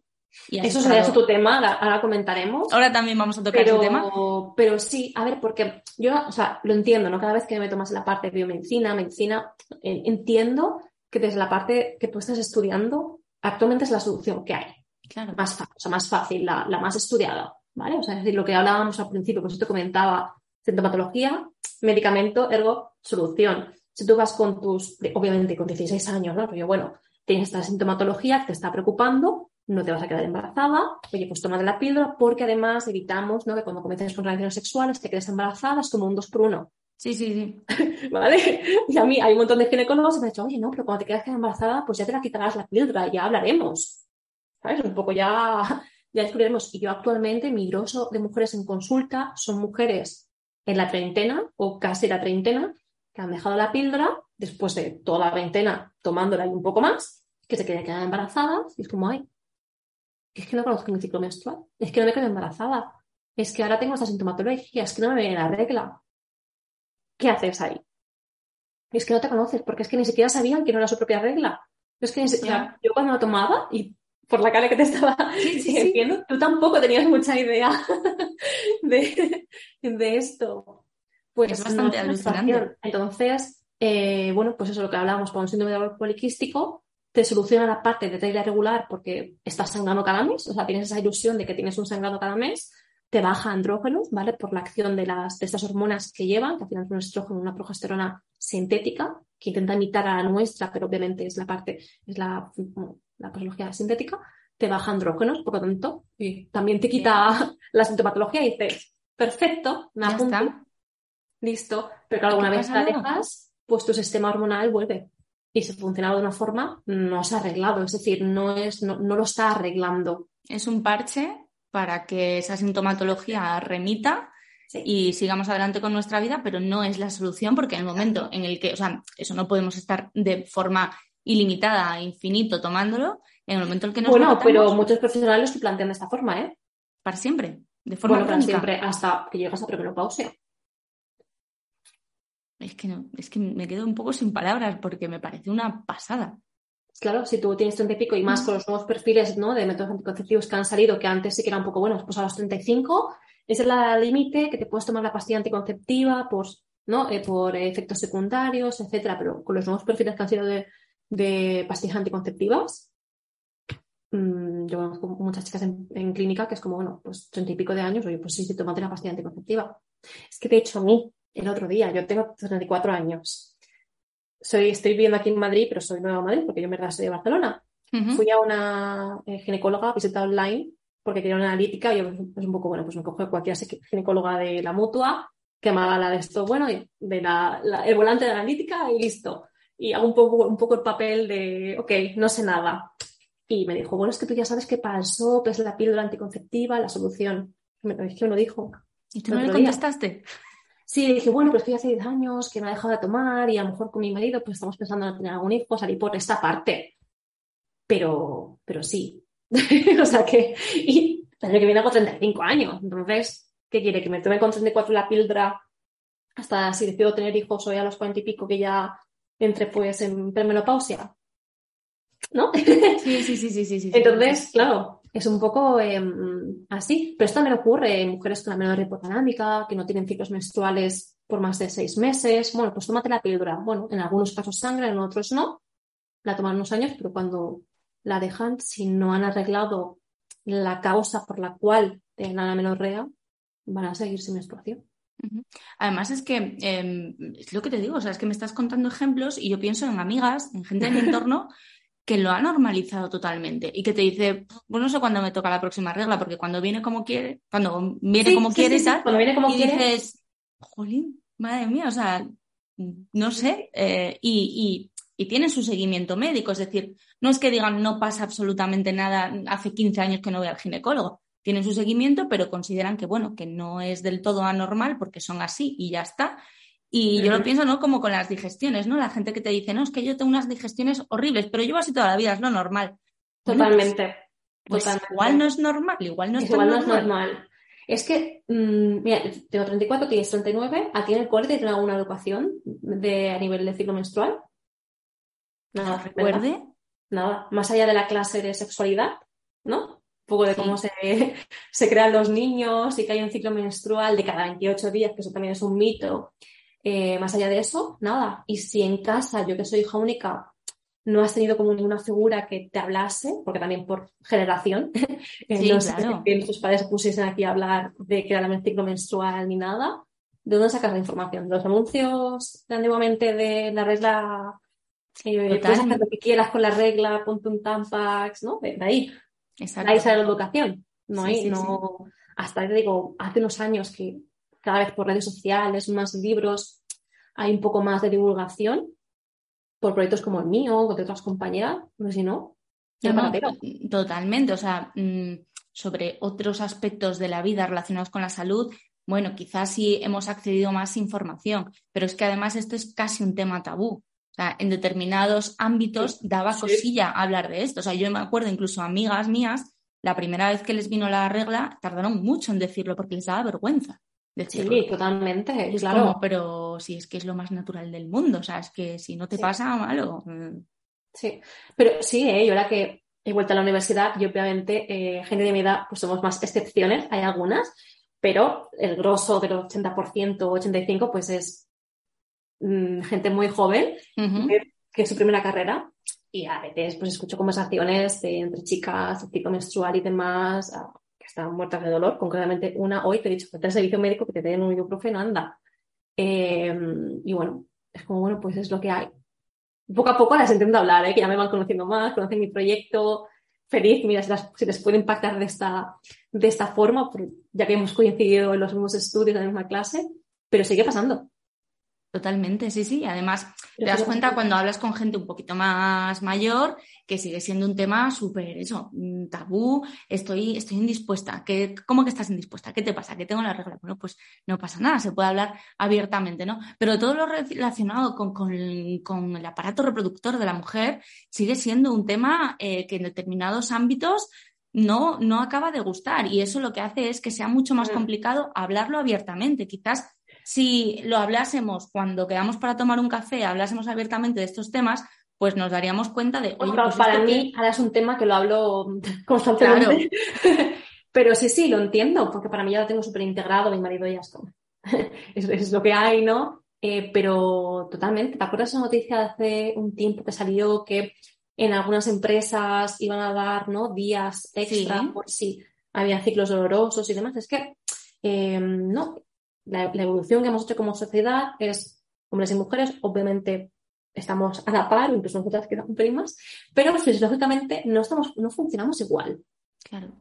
Y Eso sería otro tema, ahora, comentaremos. Ahora también vamos a tocar pero, ese tema. Pero sí, a ver, porque yo, o sea, lo entiendo, ¿no? Cada vez que me tomas la parte de biomedicina, medicina, entiendo que desde la parte que tú estás estudiando, actualmente es la solución que hay. Claro. Más, o sea, más fácil, la, la, más estudiada, ¿vale? O sea, es decir, lo que hablábamos al principio, pues te comentaba, sintomatología, medicamento, ergo, solución. Si tú vas con tus, obviamente con 16 años, ¿no? Pero bueno, tienes esta sintomatología, te está preocupando, no te vas a quedar embarazada, oye, pues toma de la píldora, porque además evitamos, ¿no? Que cuando comiences con relaciones sexuales te quedes embarazada, es como un 2 por 1 Sí, sí, sí. ¿Vale? Y a mí hay un montón de ginecólogos que me han dicho, oye, no, pero cuando te quedas embarazada, pues ya te la quitarás la píldora, ya hablaremos. ¿Sabes? Un poco ya, ya descubriremos. Y yo actualmente, mi grosso de mujeres en consulta son mujeres en la treintena o casi la treintena que han dejado la píldora después de toda la veintena tomándola y un poco más, que se quedan embarazadas y es como, ay, es que no conozco mi ciclo menstrual, es que no me quedo embarazada, es que ahora tengo esta sintomatología, es que no me viene la regla, ¿qué haces ahí? es que no te conoces, porque es que ni siquiera sabían que no era su propia regla. Es que yo cuando lo tomaba y por la cara que te estaba diciendo, tú tampoco tenías mucha idea de, esto. Pues es bastante alucinante. Entonces, eh, bueno, pues eso es lo que hablábamos con un síndrome poliquístico, te soluciona la parte de regla regular porque estás sangrando cada mes, o sea, tienes esa ilusión de que tienes un sangrado cada mes, te baja andrógenos, ¿vale? Por la acción de, las, de estas hormonas que llevan, que al final es un estrógeno, una progesterona sintética, que intenta imitar a la nuestra, pero obviamente es la parte, es la, la patología sintética, te baja andrógenos, por lo tanto, y también te quita la sintomatología y dices, perfecto, me apunto, listo, pero claro, alguna vez la dejas, pues tu sistema hormonal vuelve. Y si funciona de una forma, no se ha arreglado, es decir, no, es, no, no lo está arreglando. Es un parche para que esa sintomatología remita y sigamos adelante con nuestra vida, pero no es la solución porque en el momento en el que, o sea, eso no podemos estar de forma ilimitada, infinito tomándolo, en el momento en que nos Bueno, pero muchos profesionales lo plantean de esta forma, ¿eh? Para siempre, de forma bueno, para siempre, hasta que llegas a premenopausia. Es que no, es que me quedo un poco sin palabras porque me parece una pasada. Claro, si tú tienes 30 y pico y más mm. con los nuevos perfiles ¿no? de métodos anticonceptivos que han salido, que antes sí que eran un poco buenos, pues a los 35 es el límite que te puedes tomar la pastilla anticonceptiva por, ¿no? Eh, por efectos secundarios, etcétera, pero con los nuevos perfiles que han sido de, pastillas anticonceptivas, mmm, yo conozco muchas chicas en, clínica que es como, bueno, pues 30 y pico de años, oye, pues sí, sí, tómate la pastilla anticonceptiva. Es que de hecho a mí, el otro día, yo tengo 34 años, soy, estoy viviendo aquí en Madrid, pero soy nueva en Madrid porque yo en verdad soy de Barcelona. Fui a una eh, ginecóloga, visita online, porque quería una analítica y yo, pues un poco, bueno, pues me cojo cualquier ginecóloga de la mutua que me haga la de esto, bueno, de la, el volante de la analítica y listo. Y hago un poco, un poco el papel de, ok, no sé nada. Y me dijo, bueno, es que tú ya sabes que el SOP es la píldora anticonceptiva, la solución. Me, es que me lo dijo. ¿Y tú no le contestaste? Sí, dije, bueno, pero estoy hace 10 años que me ha dejado de tomar y a lo mejor con mi marido pues estamos pensando en tener algún hijo, salir por esta parte. Pero, pero sí. o sea que, y el año que viene hago 35 años. Entonces, ¿qué quiere? ¿Que me tome con 34 la píldora hasta si decido tener hijos hoy a los 40 y pico que ya entre pues en premenopausia? ¿No? sí, sí, sí, sí, sí, sí. Entonces, claro, es un poco em, así, pero esto también ocurre en mujeres con la menor hipodinámica, que no tienen ciclos menstruales por más de seis meses. Bueno, pues tómate la píldora. Bueno, en algunos casos sangra, en otros no. La toman unos años, pero cuando la dejan, si no han arreglado la causa por la cual tienen la menorrea, van a seguir sin menstruación. Además es que em, es lo que te digo, o sea, es que me estás contando ejemplos y yo pienso en amigas, en gente de mi entorno que lo ha normalizado totalmente y que te dice, pues no sé cuándo me toca la próxima regla, porque cuando viene como quiere, cuando viene como quiere y tal, cuando viene como y quiere, dices, jolín, madre mía, o sea, no sé, eh, y, y, y tiene su seguimiento médico, es decir, no es que digan no pasa absolutamente nada, hace 15 años que no voy al ginecólogo, tienen su seguimiento, pero consideran que, bueno, que no es del todo anormal porque son así y ya está. Y yo lo pienso, ¿no? Como con las digestiones, ¿no? La gente que te dice, no, es que yo tengo unas digestiones horribles, pero llevo así toda la vida, es lo normal. Totalmente. Pues totalmente. igual no es normal, igual no es, igual no es normal. normal. Es que, mm, mira, tengo 34, tienes 39, ¿a ti en el cole te tienen alguna educación de, a nivel de ciclo menstrual? Nada. Recuerde, Nada, más allá de la clase de sexualidad, ¿no? Poco de Sí. cómo se, se crean los niños y que hay un ciclo menstrual de cada 28 días, que eso también es un mito. Eh, más allá de eso, nada. Y si en casa, yo que soy hija única, no has tenido como ninguna figura que te hablase, porque también por generación, eh, Sí, no sé claro. que nuestros padres se pusiesen aquí a hablar de que era el ciclo menstrual ni nada, ¿de dónde sacas la información? ¿De los anuncios de antiguamente de la regla? eh, Total. puedes hacer lo que quieras con la regla, ponte un tampax, ¿no? De, de ahí. Exacto. Sale la educación. No Sí, hay, sí, no. Hasta te digo, hace unos años que cada vez por redes sociales, más libros, hay un poco más de divulgación por proyectos como el mío o de otras compañeras, no sé si no. No, totalmente. O sea, mm, sobre otros aspectos de la vida relacionados con la salud, bueno, quizás sí hemos accedido a más información, pero es que además esto es casi un tema tabú. O sea, en determinados ámbitos daba cosilla hablar de esto. O sea, yo me acuerdo incluso amigas mías, la primera vez que les vino la regla, tardaron mucho en decirlo porque les daba vergüenza decirlo. Sí, totalmente. Es claro. como, pero si es que es lo más natural del mundo, o sea, es que si no te Sí. pasa, malo. Mm, Sí, pero sí, ¿eh? yo ahora que he vuelto a la universidad y obviamente eh, gente de mi edad pues somos más excepciones, hay algunas, pero el grosso del 80% o 85% pues es gente muy joven ujú. que, que es su primera carrera y a veces pues escucho conversaciones entre chicas, ciclo menstrual y demás ah, que están muertas de dolor, concretamente una hoy te he dicho que el servicio médico que te den un ibuprofeno, anda. Eh, y bueno, es como bueno, pues es lo que hay poco a poco las entiendo hablar, ¿eh? que ya me van conociendo más, conocen mi proyecto. Feliz, mira, si, las- si les puede impactar de esta, de esta forma, ya que hemos coincidido en los mismos estudios, en la misma clase, pero sigue pasando. Totalmente, sí, sí. Además, te das cuenta cuando hablas con gente un poquito más mayor que sigue siendo un tema súper, eso, mm, tabú. Estoy, estoy indispuesta. ¿Qué, ¿Cómo que estás indispuesta? ¿Qué te pasa? ¿Qué tengo la regla? Bueno, pues no pasa nada, se puede hablar abiertamente, ¿no? Pero todo lo relacionado con, con, con el aparato reproductor de la mujer sigue siendo un tema eh, que en determinados ámbitos no, no acaba de gustar. Y eso lo que hace es que sea mucho más complicado hablarlo abiertamente. Quizás si lo hablásemos cuando quedamos para tomar un café, hablásemos abiertamente de estos temas, pues nos daríamos cuenta de, oye, pues para que- mí ahora es un tema que lo hablo constantemente. pero sí, sí, lo entiendo, porque para mí ya lo tengo súper integrado, mi marido ya es como, es, es lo que hay, ¿no? Eh, pero totalmente, ¿te acuerdas de esa noticia de hace un tiempo que salió que en algunas empresas iban a dar, ¿no? días extra Sí. por si había ciclos dolorosos y demás? Es que, eh, no, la, la evolución que hemos hecho como sociedad es hombres y mujeres, obviamente estamos a la par, incluso nosotras pelín más, pero fisiológicamente no, estamos, no funcionamos igual. Claro.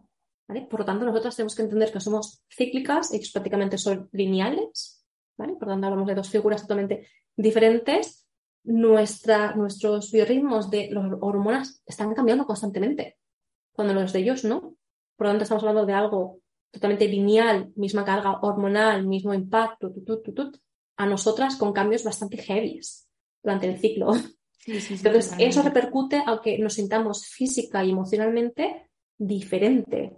¿vale? Por lo tanto, nosotras tenemos que entender que somos cíclicas y que prácticamente son lineales. ¿vale? Por lo tanto, hablamos de dos figuras totalmente diferentes. Nuestra, nuestros biorritmos de las hormonas están cambiando constantemente, cuando los de ellos no. Por lo tanto, estamos hablando de algo totalmente lineal, misma carga hormonal, mismo impacto, tut, tut, tut, a nosotras con cambios bastante heavies durante el ciclo. Sí, sí, sí, Entonces, eso repercute a que nos sintamos física y emocionalmente diferente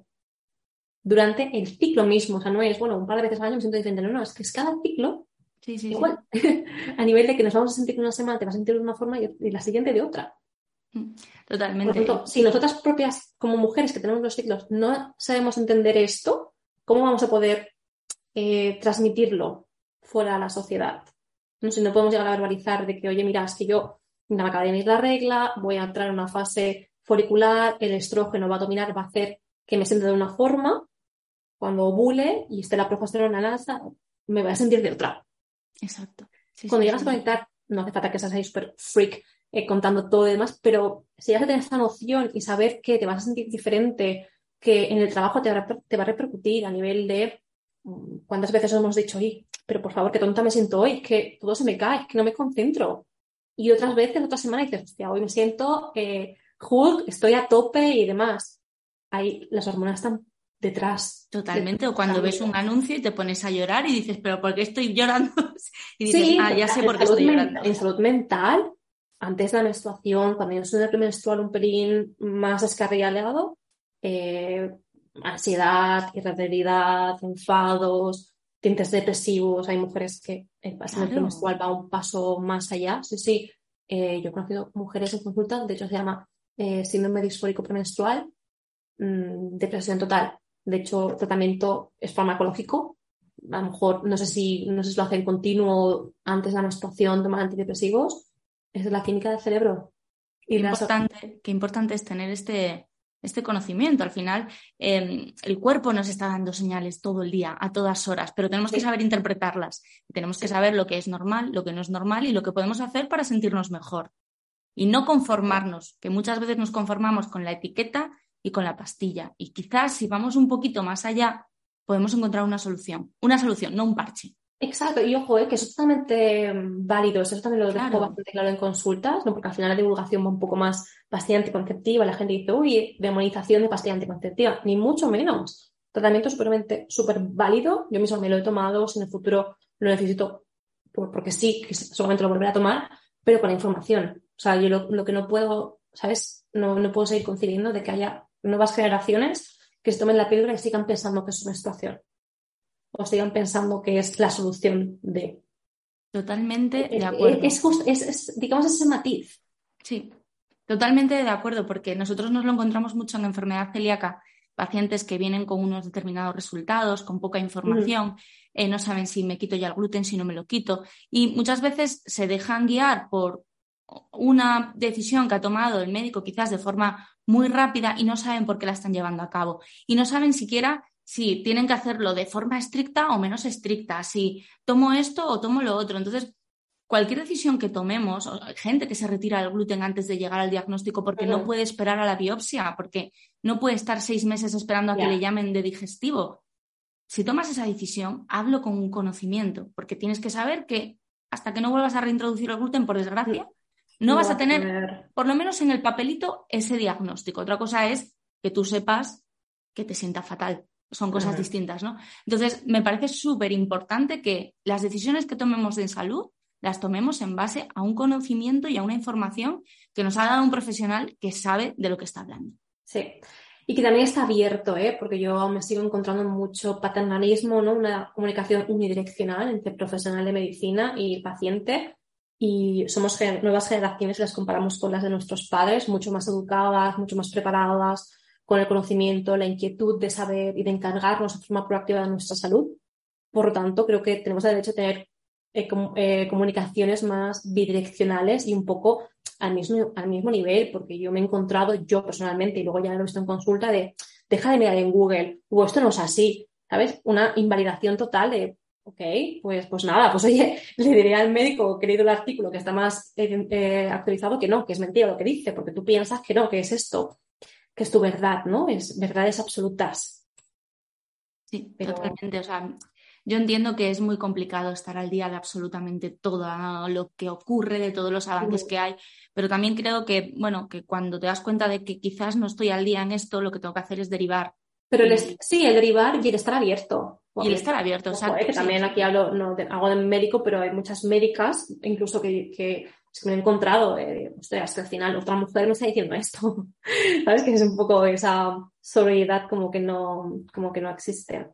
durante el ciclo mismo. O sea, no es, bueno, un par de veces al año me siento diferente. No, no, es que es cada ciclo igual. a nivel de que nos vamos a sentir una semana, te vas a sentir de una forma y la siguiente de otra. Por Totalmente. lo tanto, si nosotras propias, como mujeres que tenemos los ciclos, no sabemos entender esto, ¿cómo vamos a poder eh, transmitirlo fuera a la sociedad? No sé, no podemos llegar a verbalizar de que, oye, mira, es que yo me acaba de venir la regla, voy a entrar en una fase folicular, el estrógeno va a dominar, va a hacer que me sienta de una forma, cuando ovule y esté la progesterona en alza, me voy a sentir de otra. Exacto. Sí, Cuando sí, llegas sí. a conectar, no hace falta que seas ahí súper freak eh, contando todo y demás, pero si ya que tener esta noción y saber que te vas a sentir diferente, que en el trabajo te va, te va a repercutir a nivel de mm, cuántas veces hemos dicho, oye, pero por favor, qué tonta me siento hoy, que todo se me cae, que no me concentro. Y otras veces, otra semana dices, hostia, hoy me siento eh, Hulk, estoy a tope y demás. Ahí las hormonas están detrás. Totalmente, o cuando ves un anuncio y te pones a llorar y dices, pero ¿por qué estoy llorando? y dices, ah, ya sé por qué estoy llorando. En salud mental, antes de la menstruación, cuando yo soy menstrual un pelín más escarrialeado, eh, ansiedad, irritabilidad, enfados, tintes depresivos. Hay mujeres que el paciente menstrual va un paso más allá. Sí, sí. Eh, yo he conocido mujeres en consulta, de hecho se llama eh, síndrome disfórico premenstrual, mm, depresión total. De hecho, tratamiento es farmacológico. A lo mejor, no sé si, no sé si lo hacen continuo antes de la menstruación, tomar antidepresivos. Es la química del cerebro. Y qué, importante, qué importante es tener este, este conocimiento. Al final, em, el cuerpo nos está dando señales todo el día, a todas horas, pero tenemos que saber interpretarlas. Tenemos que saber lo que es normal, lo que no es normal y lo que podemos hacer para sentirnos mejor y no conformarnos, que muchas veces nos conformamos con la etiqueta y con la pastilla. Y quizás si vamos un poquito más allá, podemos encontrar una solución. Una solución, no un parche. Exacto, y ojo, eh, que eso es totalmente mm, válido, eso también lo dejo bastante claro en consultas, ¿no? porque al final la divulgación va un poco más pastilla anticonceptiva, la gente dice, uy, demonización de pastilla anticonceptiva, ni mucho menos. Tratamiento súper super válido, yo mismo me lo he tomado, si en el futuro lo necesito, porque sí, que seguramente lo volveré a tomar, pero con la información. O sea, yo lo, que no puedo, ¿sabes? No, no, puedo seguir conciliando de que haya nuevas generaciones que se tomen la píldora y sigan pensando que es una situación. O sigan pensando que es la solución de. Totalmente de acuerdo. Es, es, digamos, ese matiz. Sí, totalmente de acuerdo, porque nosotros nos lo encontramos mucho en enfermedad celíaca, pacientes que vienen con unos determinados resultados, con poca información, eh, no saben si me quito ya el gluten, si no me lo quito, y muchas veces se dejan guiar por una decisión que ha tomado el médico quizás de forma muy rápida y no saben por qué la están llevando a cabo. Y no saben siquiera si tienen que hacerlo de forma estricta o menos estricta, si tomo esto o tomo lo otro. Entonces, cualquier decisión que tomemos, hay gente que se retira el gluten antes de llegar al diagnóstico porque no puede esperar a la biopsia, porque no puede estar seis meses esperando a que le llamen de digestivo. Si tomas esa decisión, hazlo con un conocimiento, porque tienes que saber que hasta que no vuelvas a reintroducir el gluten, por desgracia, no, vas a tener, por lo menos en el papelito, ese diagnóstico. Otra cosa es que tú sepas que te sienta fatal. Son cosas distintas, ¿no? Entonces, me parece súper importante que las decisiones que tomemos en salud las tomemos en base a un conocimiento y a una información que nos ha dado un profesional que sabe de lo que está hablando. Sí. Y que también está abierto, ¿eh? porque yo me sigo encontrando mucho paternalismo, ¿no? una comunicación unidireccional entre profesional de medicina y paciente, y somos nuevas generaciones, las comparamos con las de nuestros padres, mucho más educadas, mucho más preparadas, con el conocimiento, la inquietud de saber y de encargarnos de forma proactiva de nuestra salud. Por lo tanto, creo que tenemos derecho a tener eh, eh, comunicaciones más bidireccionales y un poco al mismo, al mismo nivel, porque yo me he encontrado, yo personalmente, y luego ya lo he visto en consulta, de deja de mirar en Google, o esto no es así, ¿sabes? Una invalidación total de Ok, pues, pues nada, pues oye, le diré al médico que el artículo que está más eh, eh, actualizado que no, que es mentira lo que dice, porque tú piensas que no, que es esto, que es tu verdad, ¿no? Es verdades absolutas. Sí, totalmente. O sea, yo entiendo que es muy complicado estar al día de absolutamente todo lo que ocurre, de todos los avances que hay, pero también creo que, bueno, que cuando te das cuenta de que quizás no estoy al día en esto, lo que tengo que hacer es derivar pero el, sí, el derivar y el estar abierto. Y el estar abierto, exacto. Eh, que también aquí hablo no, hago de médico, pero hay muchas médicas, incluso que, que, me he encontrado, eh, ostras, que al final otra mujer me está diciendo esto. ¿Sabes? Que es un poco esa solidaridad como que no, como que no existe.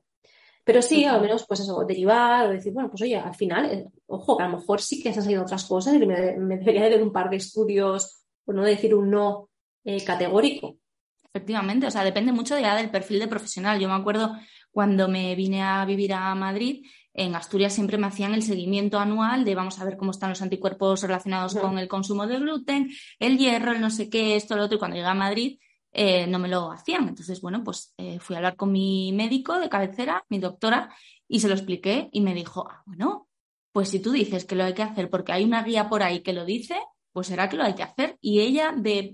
Pero sí, al menos, pues eso, derivar o decir, bueno, pues oye, al final, eh, ojo, que a lo mejor sí que se han salido otras cosas y me, debería de ver un par de estudios, o no decir un no categórico. Efectivamente, o sea, depende mucho ya del perfil de profesional. Yo me acuerdo cuando me vine a vivir a Madrid, en Asturias siempre me hacían el seguimiento anual de vamos a ver cómo están los anticuerpos relacionados con el consumo de gluten, el hierro, el no sé qué, esto, lo otro, y cuando llegué a Madrid eh, no me lo hacían. Entonces, bueno, pues eh, fui a hablar con mi médico de cabecera, mi doctora, y se lo expliqué y me dijo, ah, bueno, pues si tú dices que lo hay que hacer porque hay una guía por ahí que lo dice, pues será que lo hay que hacer. Y ella, de,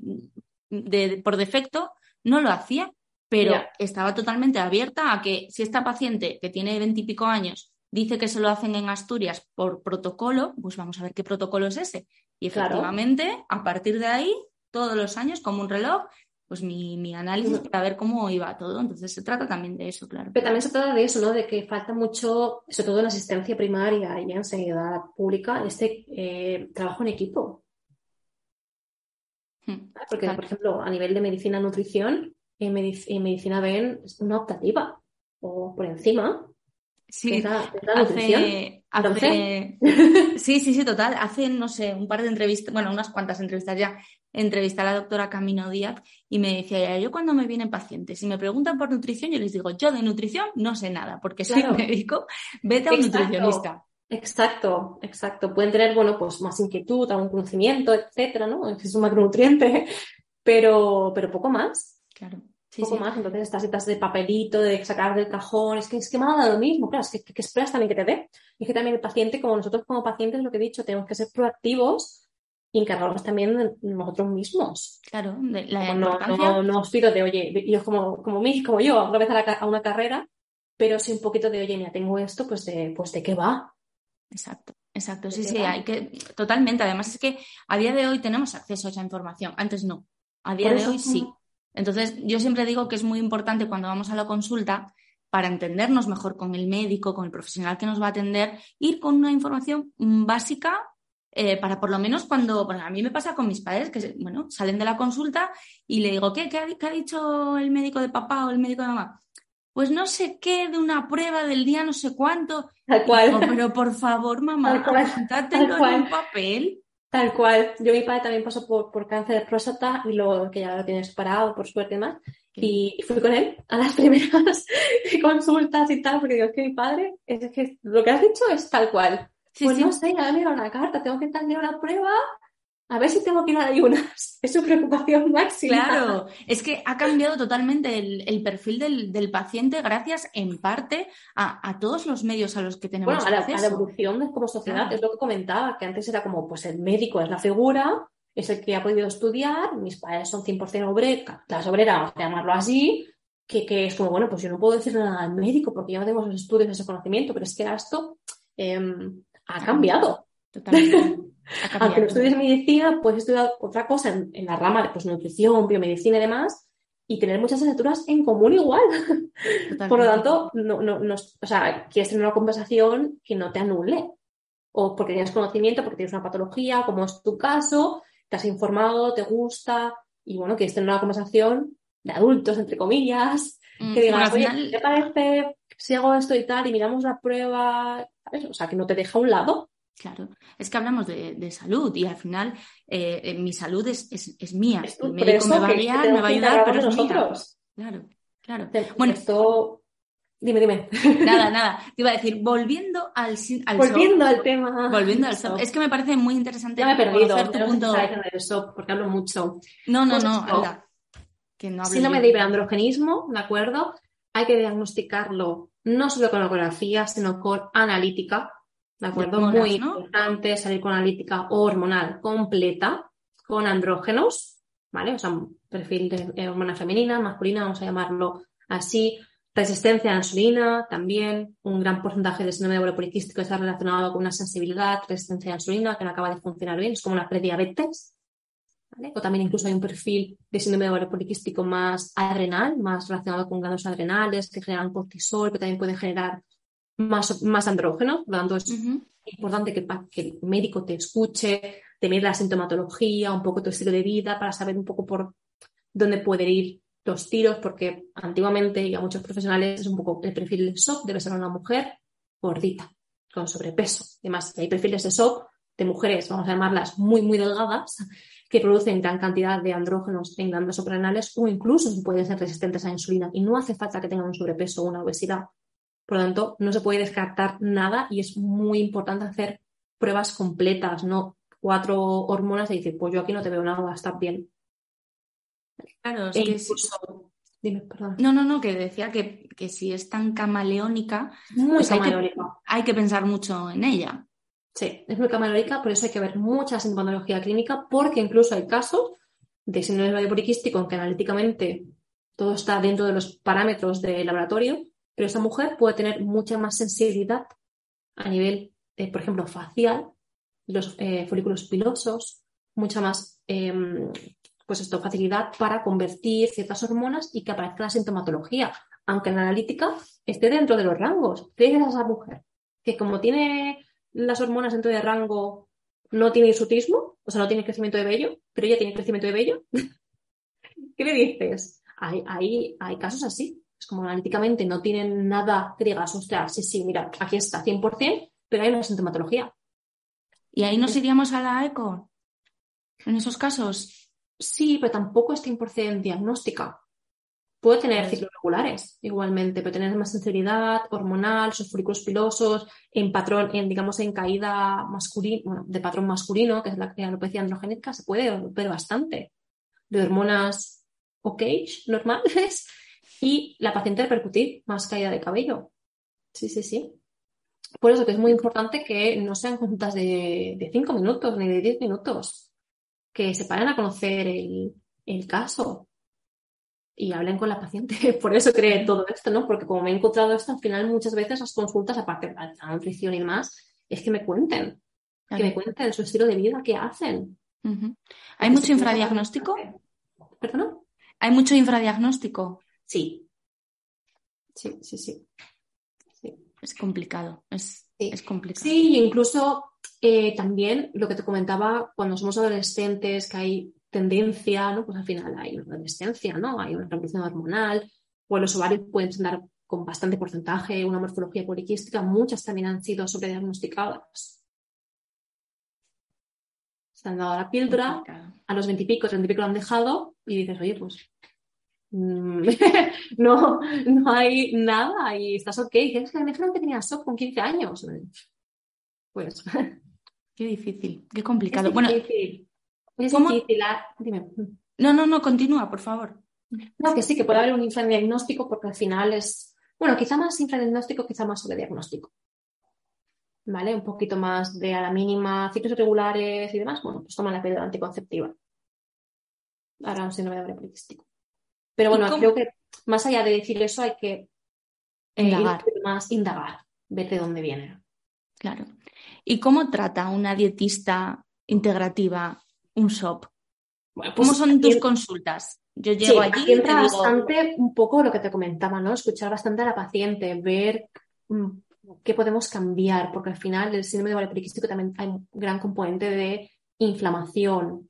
de por defecto, no lo hacía, pero estaba totalmente abierta a que si esta paciente que tiene veintipico años dice que se lo hacen en Asturias por protocolo, pues vamos a ver qué protocolo es ese. Y efectivamente, a partir de ahí, todos los años, como un reloj, pues mi, mi análisis para ver cómo iba todo. Entonces se trata también de eso, claro. Pero también se trata de eso, ¿no? De que falta mucho, sobre todo en asistencia primaria y en sanidad pública, este eh, trabajo en equipo. Hmm, Porque, por ejemplo, a nivel de medicina nutrición, en, medicina ven una optativa o por encima. Sí, hace, sí, sí, sí, total. Hace, no sé, un par de entrevistas, bueno, unas cuantas entrevistas ya, entrevisté a la doctora Camino Díaz y me decía, yo cuando me vienen pacientes y me preguntan por nutrición, yo les digo, yo de nutrición no sé nada, porque soy médico, vete a un nutricionista. Exacto, exacto. Pueden tener, bueno, pues más inquietud, algún conocimiento, etcétera, ¿no? Es un macronutriente, pero, pero poco más. Claro. Sí, poco más, entonces estas citas de papelito, de sacar del cajón, es que, es que me ha dado lo mismo, claro, es que, que, esperas también que te dé. Y es que también el paciente, como nosotros como pacientes, lo que he dicho, tenemos que ser proactivos y encargarnos también de nosotros mismos. Claro, de la no, no, no, os pido de, oye, yo como, como mí, como yo, otra vez a, una carrera, pero sí un poquito de, oye, mira, tengo esto, pues de, pues de qué va. Exacto, exacto, sí, sí, hay que, totalmente. Además es que a día de hoy tenemos acceso a esa información, antes no. A día de hoy sí. Entonces, yo siempre digo que es muy importante cuando vamos a la consulta, para entendernos mejor con el médico, con el profesional que nos va a atender, ir con una información mm, básica eh, para por lo menos cuando, bueno, a mí me pasa con mis padres que, bueno, salen de la consulta y le digo, ¿qué, qué, ha, dicho el médico de papá o el médico de mamá? Pues no sé qué, de una prueba del día no sé cuánto. Tal cual. pero por favor, mamá, apuntátelo en un papel. Tal cual. Yo mi padre también pasó por, por cáncer de próstata y lo que ya lo tiene separado, por suerte más. Y fui con él a las primeras consultas y tal, porque digo, es que mi padre, es que lo que has dicho es tal cual. pues no sé, ya me una carta, tengo que entender una prueba a ver si tengo que ir a ayunas. Es su preocupación máxima. Claro, es que ha cambiado totalmente el, perfil del, paciente gracias en parte a, todos los medios a los que tenemos bueno, a la, evolución de como sociedad, es lo que comentaba, que antes era como, pues el médico es la figura, es el que ha podido estudiar, mis padres son 100% obreras, las obreras, vamos a llamarlo así, que, que, es como, bueno, pues yo no puedo decir nada al médico porque yo no tengo esos estudios, ese conocimiento, pero es que esto em, ha cambiado. Totalmente. Aunque no estudies medicina, puedes estudiar otra cosa en, la rama de pues, nutrición, biomedicina y demás, y tener muchas asignaturas en común igual. Por lo tanto, no, no, no, o sea, quieres tener una conversación que no te anule. O porque tienes conocimiento, porque tienes una patología, como es tu caso, te has informado, te gusta, y bueno, quieres tener una conversación de adultos, entre comillas, que mm, digas, oye, ¿qué parece si hago esto y tal y miramos la prueba? O sea, que no te deja a un lado. Claro, es que hablamos de, salud y al final eh, eh, mi salud es, es, mía. el médico me va a guiar, me va a ayudar, pero es mía. Claro, claro. Bueno, esto... Dime, dime. Nada, nada. Te iba a decir, volviendo al, al Volviendo al tema. Volviendo al SOP. Es que me parece muy interesante ya me he perdido, tu punto. Del SOP porque hablo mucho. No, no, no, anda. Que no Síndrome de hiperandrogenismo, ¿de acuerdo? Hay que diagnosticarlo no solo con ecografía, sino con analítica ¿De acuerdo? Muy importante salir con analítica hormonal completa, con andrógenos, ¿vale? O sea, perfil de hormona femenina, masculina, vamos a llamarlo así. Resistencia a la insulina, también un gran porcentaje de síndrome poliquístico está relacionado con una sensibilidad, resistencia a la insulina que no acaba de funcionar bien, es como una prediabetes. ¿vale? O también incluso hay un perfil de síndrome de ovario poliquístico más adrenal, más relacionado con glándulas adrenales que generan cortisol, que también pueden generar más, más andrógeno, por lo tanto es importante que, que, el médico te escuche, te mire la sintomatología, un poco tu estilo de vida, para saber un poco por dónde pueden ir los tiros, porque antiguamente y a muchos profesionales es un poco el perfil de SOP, debe ser una mujer gordita, con sobrepeso. Además, hay perfiles de SOP de mujeres, vamos a llamarlas muy, muy delgadas, que producen gran cantidad de andrógenos en glándulas suprarrenales o incluso pueden ser resistentes a insulina. Y no hace falta que tengan un sobrepeso o una obesidad por lo tanto, no se puede descartar nada y es muy importante hacer pruebas completas, no cuatro hormonas y decir, pues yo aquí no te veo nada, está bien. Claro, es e que Dime, perdón. No, no, no, que decía que, que si es tan camaleónica, muy pues Hay, que, hay, que, pensar mucho en ella. Sí, es muy calórica, por eso hay que ver mucha sintomatología clínica, porque incluso hay casos de síndrome de poliquístico en que analíticamente todo está dentro de los parámetros del laboratorio, pero esa mujer puede tener mucha más sensibilidad a nivel, por ejemplo, facial, los eh, folículos pilosos, mucha más em, pues esto, facilidad para convertir ciertas hormonas y que aparezca la sintomatología, aunque en la analítica esté dentro de los rangos. Fíjate a esa mujer que como tiene las hormonas dentro de rango, no tiene hirsutismo, o sea, no tiene crecimiento de vello, pero ella tiene crecimiento de vello. ¿Qué le dices? Hay, hay, hay casos así. Es como analíticamente no tienen nada que digas, sea, sí, sí, mira, aquí está, 100%, pero hay una sintomatología. ¿Y ahí nos iríamos a la eco? En esos casos. Sí, pero tampoco es 100% diagnóstica. Puede tener ciclos regulares igualmente, pero tener más sensibilidad hormonal, sus folículos pilosos, en patrón, en, digamos, en caída masculina, bueno, de patrón masculino, que es la alopecia androgénica, se puede ver bastante. De hormonas ok, normales, y la paciente repercutir más caída de cabello. Sí, sí, sí. Por eso que es muy importante que no sean consultas de 5 minutos ni de 10 minutos que se paren a conocer el, caso y hablen con la paciente. Por eso cree todo esto, ¿no? Porque como me he encontrado esto, al final muchas veces las consultas, aparte de la nutrición y demás, es que me cuenten, que me cuenten su estilo de vida, qué hacen. ¿Hay mucho infradiagnóstico? ¿Perdón? ¿Hay mucho infradiagnóstico? Sí. Sí, sí, sí. Es complicado, es, es complicado. Sí, incluso eh, también lo que te comentaba, cuando somos adolescentes, que hay tendencia, ¿no? Pues al final hay una adolescencia, ¿no? Hay una revolución hormonal, o los ovarios pueden andar con bastante porcentaje, una morfología poliquística, muchas también han sido sobrediagnosticadas. Se han dado la píldora, a los veintipico, treinta y pico lo han dejado, y dices, oye, pues no, no hay nada y estás ok. Es que me dijeron que tenía SOP con 15 años. Pues Qué difícil, qué complicado. bueno, Es difícil. Ah, dime. No, no, no, continúa, por favor. No, que sí, que puede haber un infradiagnóstico porque al final es, bueno, quizá más infradiagnóstico, quizá más sobrediagnóstico. ¿Vale? Un poquito más de a la mínima, ciclos irregulares y demás, bueno, pues toma la píldora anticonceptiva. Ahora un síndrome de poliquístico. Pero bueno, creo que más allá de decir eso hay que eh, indagar. más indagar, ver de dónde viene. Claro. ¿Y cómo trata una dietista integrativa un SOP? ¿Cómo pues son tus consultas? Yo llego allí y te bastante un poco lo que te comentaba, ¿no? Escuchar bastante a la paciente, ver mm, qué podemos cambiar, porque al final el síndrome de ovario poliquístico también hay un gran componente de inflamación.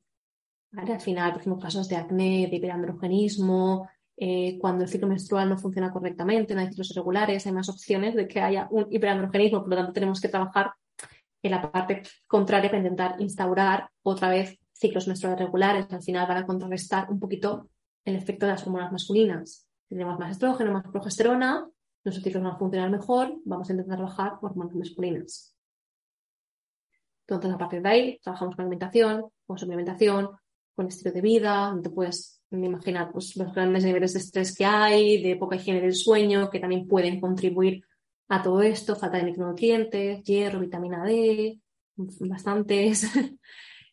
Al final, por ejemplo, casos de acné, de hiperandrogenismo, eh, cuando el ciclo menstrual no funciona correctamente, no hay ciclos irregulares, hay más opciones de que haya un hiperandrogenismo, por lo tanto tenemos que trabajar en la parte contraria para intentar instaurar otra vez ciclos menstruales regulares, al final van a contrarrestar un poquito el efecto de las hormonas masculinas. Tenemos más estrógeno, más progesterona, nuestros ciclos van a funcionar mejor, vamos a intentar trabajar hormonas masculinas. Entonces, a partir de ahí, trabajamos con alimentación, con suplementación, con estilo de vida, donde puedes imaginar pues, los grandes niveles de estrés que hay, de poca higiene del sueño, que también pueden contribuir a todo esto, falta de micronutrientes, hierro, vitamina D, bastantes.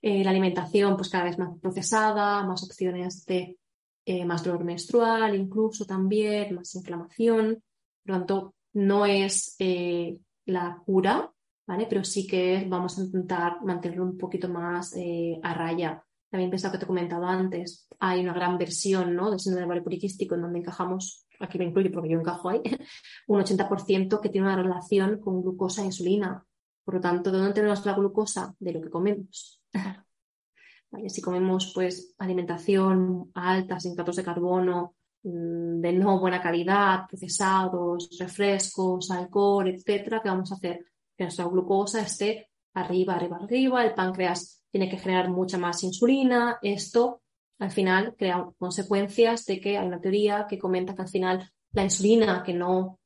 Eh, la alimentación, pues cada vez más procesada, más opciones de eh, más dolor menstrual, incluso también, más inflamación. Por lo tanto, no es eh, la cura, ¿vale? Pero sí que vamos a intentar mantenerlo un poquito más a raya. También pensaba que te he comentado antes, hay una gran versión ¿no? del síndrome ovario poliquístico en donde encajamos aquí me incluye porque yo encajo ahí, un 80% que tiene una relación con glucosa e insulina. Por lo tanto, ¿de dónde tenemos la glucosa? De lo que comemos. Si comemos pues alimentación alta, sin hidratos de carbono, mm, de no buena calidad, procesados, refrescos, alcohol, etcétera, ¿qué vamos a hacer? Que nuestra glucosa esté arriba, arriba, arriba, el páncreas tiene que generar mucha más insulina, esto al final crea consecuencias de que hay una teoría que comenta que al final la insulina que no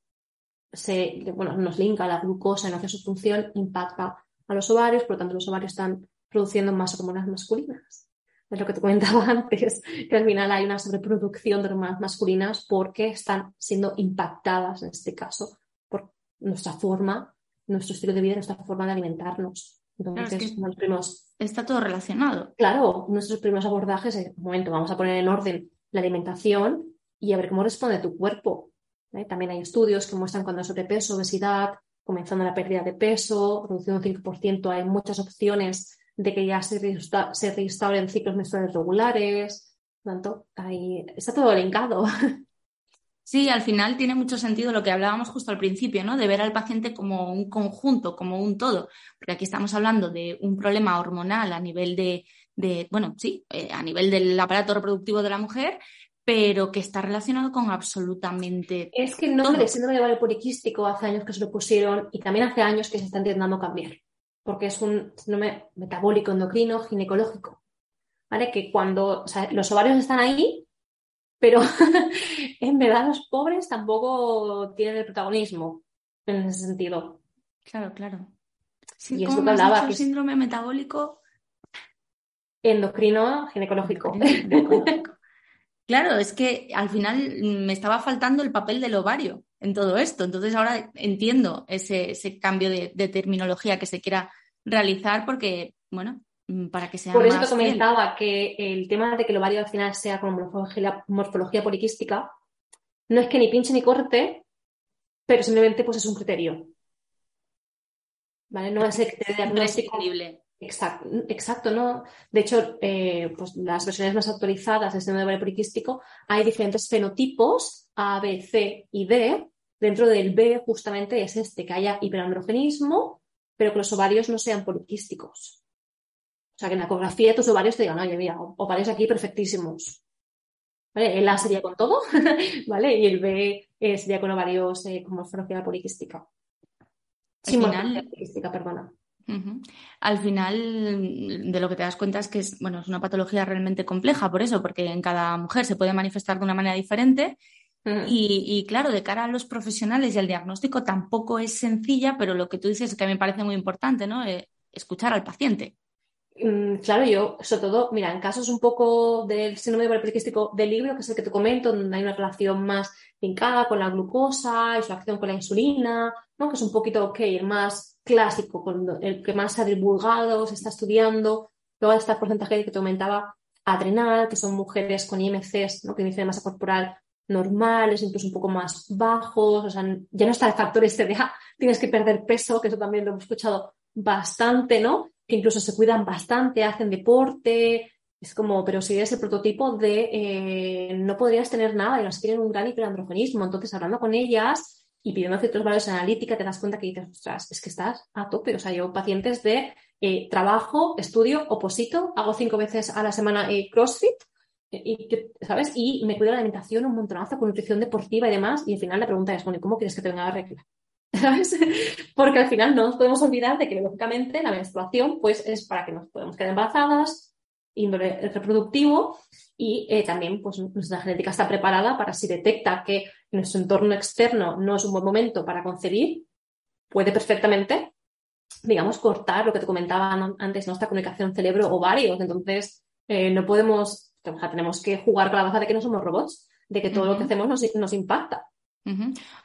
se, bueno, nos linka a la glucosa y no hace su función, impacta a los ovarios, por lo tanto los ovarios están produciendo más hormonas masculinas. Es lo que te comentaba antes, que al final hay una sobreproducción de hormonas masculinas porque están siendo impactadas, en este caso, por nuestra forma, nuestro estilo de vida, nuestra forma de alimentarnos. Entonces, primos... está todo relacionado. Claro, nuestros primeros abordajes es, un momento, vamos a poner en orden la alimentación y a ver cómo responde tu cuerpo. También hay estudios que muestran cuando hay sobrepeso, obesidad, comenzando la pérdida de peso, reduciendo un 5%, hay muchas opciones de que ya se, se reinstauren ciclos menstruales regulares. tanto, ahí está todo linkado. Sí, al final tiene mucho sentido lo que hablábamos justo al principio, ¿no? De ver al paciente como un conjunto, como un todo. Porque aquí estamos hablando de un problema hormonal a nivel de, bueno, sí, eh, a nivel del aparato reproductivo de la mujer, pero que está relacionado con absolutamente. Es que el nombre de síndrome de ovario poliquístico hace años que se lo pusieron y también hace años que se está intentando cambiar, porque es un síndrome metabólico, endocrino, ginecológico. ¿Vale? Que cuando los ovarios están ahí, pero en verdad los pobres tampoco tienen el protagonismo en ese sentido. Claro, claro. y es lo que hablaba. síndrome metabólico. Endocrino ginecológico. claro, es que al final me estaba faltando el papel del ovario en todo esto. Entonces ahora entiendo ese, cambio de, de terminología que se quiera realizar porque, bueno, para que sea Por eso te comentaba que el tema de que el ovario al final sea con morfología, poliquística no es que ni pinche ni corte, pero simplemente pues es un criterio. ¿Vale? No es el diagnóstico. Exacto, exacto, ¿no? De hecho, eh, pues las versiones más actualizadas del sistema de ovario poliquístico hay diferentes fenotipos A, B, C y D. Dentro del B justamente es este, que haya hiperandrogenismo, pero que los ovarios no sean poliquísticos. O sea, que en la ecografía tus ovarios te digan, oye, mira, ovarios aquí perfectísimos. ¿Vale? El A sería con todo, ¿vale? Y el B eh, sería con ovarios eh, con morfología poliquística. Sin final, poliquística, perdona. Al final, de lo que te das cuenta es que es, bueno, es una patología realmente compleja, por eso, porque en cada mujer se puede manifestar de una manera diferente. y, claro, de cara a los profesionales y al diagnóstico tampoco es sencilla, pero lo que tú dices es que me parece muy importante, ¿no? Eh, escuchar al paciente. Mm, claro, yo, sobre todo, mira, en casos un poco del síndrome poliquístico del libro, que es el que te comento, donde hay una relación más vincada con la glucosa y su acción con la insulina, ¿no? que es un poquito, ok, el más clásico, el que más se ha divulgado, se está estudiando. Luego está el porcentaje que te comentaba adrenal, que son mujeres con IMCs, ¿no? que índice de masa corporal normales, incluso un poco más bajos, o sea, ya no está el factor ah, tienes que perder peso, que eso también lo hemos escuchado bastante, ¿no? Que incluso se cuidan bastante, hacen deporte. Es como, pero si eres el prototipo de eh, no podrías tener nada y las tienen un gran hiperandrogenismo. Entonces, hablando con ellas y pidiendo ciertos valores analítica, te das cuenta que dices, ostras, es que estás a tope. O sea, yo pacientes de eh, trabajo, estudio, oposito, hago cinco veces a la semana eh, CrossFit, y, ¿sabes? Y me cuido la alimentación un montonazo con nutrición deportiva y demás. Y al final la pregunta es, bueno, ¿cómo quieres que te venga la regla? ¿Sabes? Porque al final no nos podemos olvidar de que, lógicamente, la menstruación pues, es para que nos podamos quedar embarazadas, índole reproductivo, y eh, también pues, nuestra genética está preparada para si detecta que nuestro entorno externo no es un buen momento para concebir, puede perfectamente, digamos, cortar lo que te comentaba antes, nuestra comunicación cerebro-ovario. Entonces, eh, no podemos, tenemos que jugar con la baza de que no somos robots, de que todo lo que hacemos nos, nos impacta.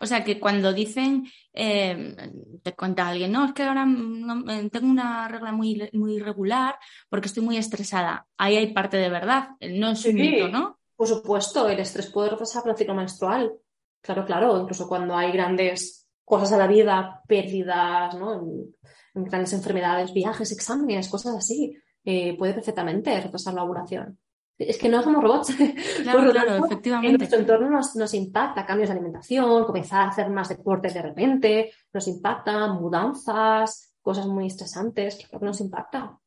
O sea que cuando dicen, eh, te cuenta alguien, no, es que ahora eh, tengo una regla muy, muy irregular porque estoy muy estresada. Ahí hay parte de verdad, no es un mito, ¿no? Por supuesto, el estrés puede retrasar el ciclo menstrual. Claro, claro, incluso cuando hay grandes cosas a la vida, pérdidas, ¿no? grandes enfermedades, viajes, exámenes, cosas así, eh, puede perfectamente retrasar la ovulación. Es que no somos robots. Claro, claro, efectivamente. En nuestro entorno nos, impacta cambios de alimentación, comenzar a hacer más deportes de repente, nos impacta mudanzas, cosas muy estresantes, claro que nos impacta.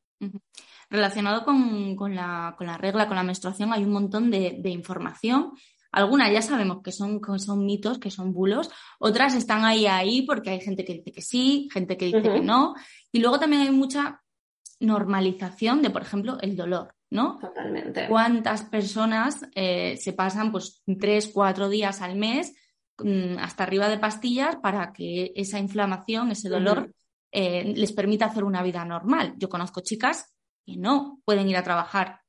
Relacionado con, la, regla, con la menstruación, hay un montón de, información. Algunas ya sabemos que son, que son mitos, que son bulos. Otras están ahí, ahí, porque hay gente que dice que sí, gente que dice que no. Y luego también hay mucha normalización de, por ejemplo, el dolor. ¿No? Totalmente. ¿Cuántas personas eh, se pasan pues tres, cuatro días al mes mm, hasta arriba de pastillas para que esa inflamación, ese dolor, eh, les permita hacer una vida normal? Yo conozco chicas que no pueden ir a trabajar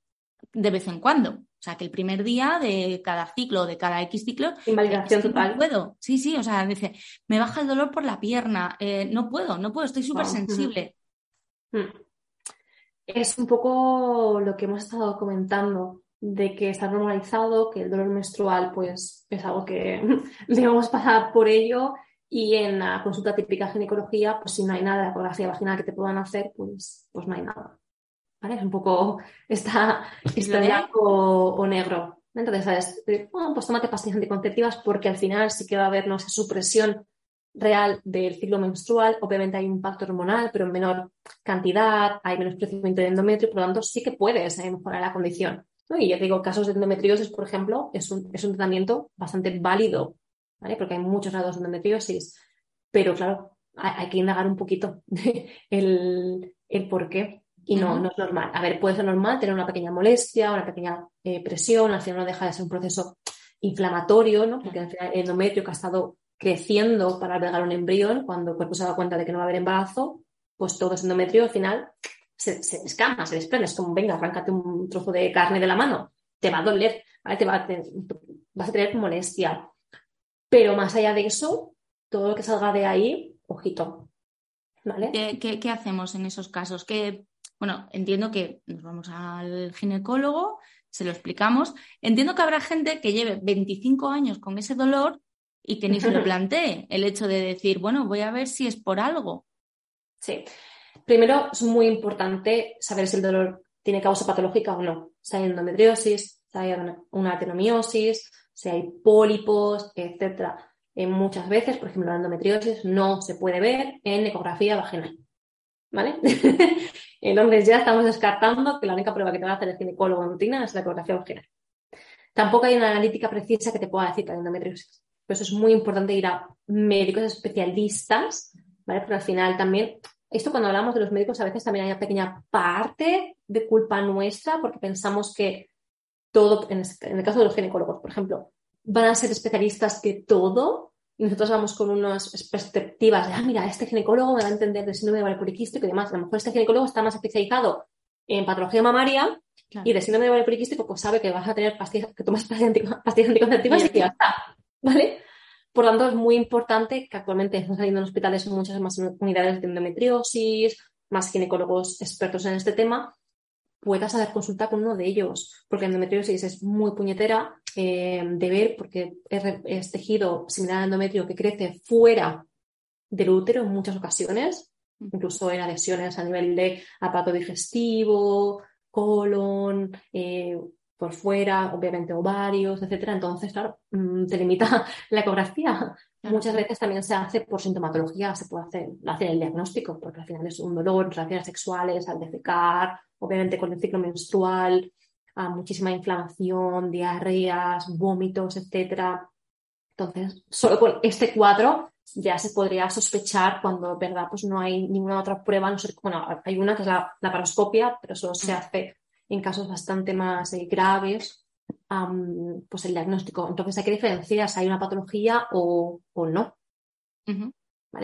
de vez en cuando. O sea, que el primer día de cada ciclo, de cada X ciclo, invalidación total. No puedo. Sí, sí, o sea, dice, me baja el dolor por la pierna, eh, no puedo, no puedo, estoy súper sensible. Mm. Es un poco lo que hemos estado comentando, de que está normalizado, que el dolor menstrual pues es algo que debemos pasar por ello y en la consulta típica ginecología, pues si no hay nada de ecografía vaginal que te puedan hacer, pues, pues no hay nada. ¿Vale? Es un poco, está, está blanco o, negro. Entonces, ¿sabes? Bueno, pues tómate pastillas anticonceptivas porque al final sí que va a haber no supresión real del ciclo menstrual. Obviamente hay un impacto hormonal, pero en menor cantidad, hay menos crecimiento de endometrio, por lo tanto sí que puedes eh, mejorar la condición. Y ya digo, casos de endometriosis, por ejemplo, es un, es un tratamiento bastante válido porque hay muchos grados de endometriosis, pero claro, hay, que indagar un poquito el, el por qué. Y no, no es normal. A ver, puede ser normal tener una pequeña molestia, una pequeña eh, presión, al final no deja de ser un proceso inflamatorio, ¿no? Porque al final el endometrio que ha estado creciendo para albergar un embrión, cuando el cuerpo se da cuenta de que no va a haber embarazo, pues todo ese endometrio al final se, se descama, se desprende. Es como, venga, arráncate un trozo de carne de la mano, te va a doler. Te va vas a tener molestia. Pero más allá de eso, todo lo que salga de ahí, ojito. ¿Vale? ¿Qué, hacemos en esos casos? Que, bueno, entiendo que nos vamos al ginecólogo, se lo explicamos. Entiendo que habrá gente que lleve 25 años con ese dolor y que ni se lo plantee el hecho de decir, bueno, voy a ver si es por algo. Sí. Primero, es muy importante saber si el dolor tiene causa patológica o no. Si hay endometriosis, si hay una atenomiosis, si hay pólipos, etcétera. En muchas veces, por ejemplo, la endometriosis no se puede ver en ecografía vaginal. ¿Vale? Entonces ya estamos descartando que la única prueba que te va a hacer el ginecólogo en rutina es la ecografía vaginal. Tampoco hay una analítica precisa que te pueda decir que hay endometriosis. Por eso es muy importante ir a médicos especialistas, ¿vale? Porque al final también, esto cuando hablamos de los médicos a veces también hay una pequeña parte de culpa nuestra porque pensamos que todo, en, el caso de los ginecólogos, por ejemplo, van a ser especialistas que todo, y nosotros vamos con unas perspectivas de, ah, mira, este ginecólogo me va a entender del síndrome de ovario poliquístico y demás. A lo mejor este ginecólogo está más especializado en patología mamaria y de síndrome de ovario poliquístico, pues sabe que vas a tener pastillas, que tomas pastillas, anticonceptivas y, ya está. ¿Vale? Por lo tanto, es muy importante que actualmente están saliendo en hospitales muchas más unidades de endometriosis, más ginecólogos expertos en este tema puedas hacer consulta con uno de ellos, porque la endometriosis es muy puñetera eh, de ver, porque es, tejido similar al endometrio que crece fuera del útero en muchas ocasiones, incluso en adhesiones a nivel de aparato digestivo, colon, eh, por fuera, obviamente ovarios, etcétera. Entonces, claro, mm, te limita la ecografía. Muchas veces también se hace por sintomatología, se puede hacer, hacer el diagnóstico, porque al final es un dolor, relaciones sexuales, al defecar, obviamente con el ciclo menstrual, muchísima inflamación, diarreas, vómitos, etcétera. Entonces, solo con este cuadro ya se podría sospechar cuando, ¿verdad? Pues no hay ninguna otra prueba, no sé, bueno, hay una que es la, paroscopia, pero solo se hace en casos bastante más eh, graves, pues el diagnóstico. Entonces hay que diferenciar si hay una patología o, no.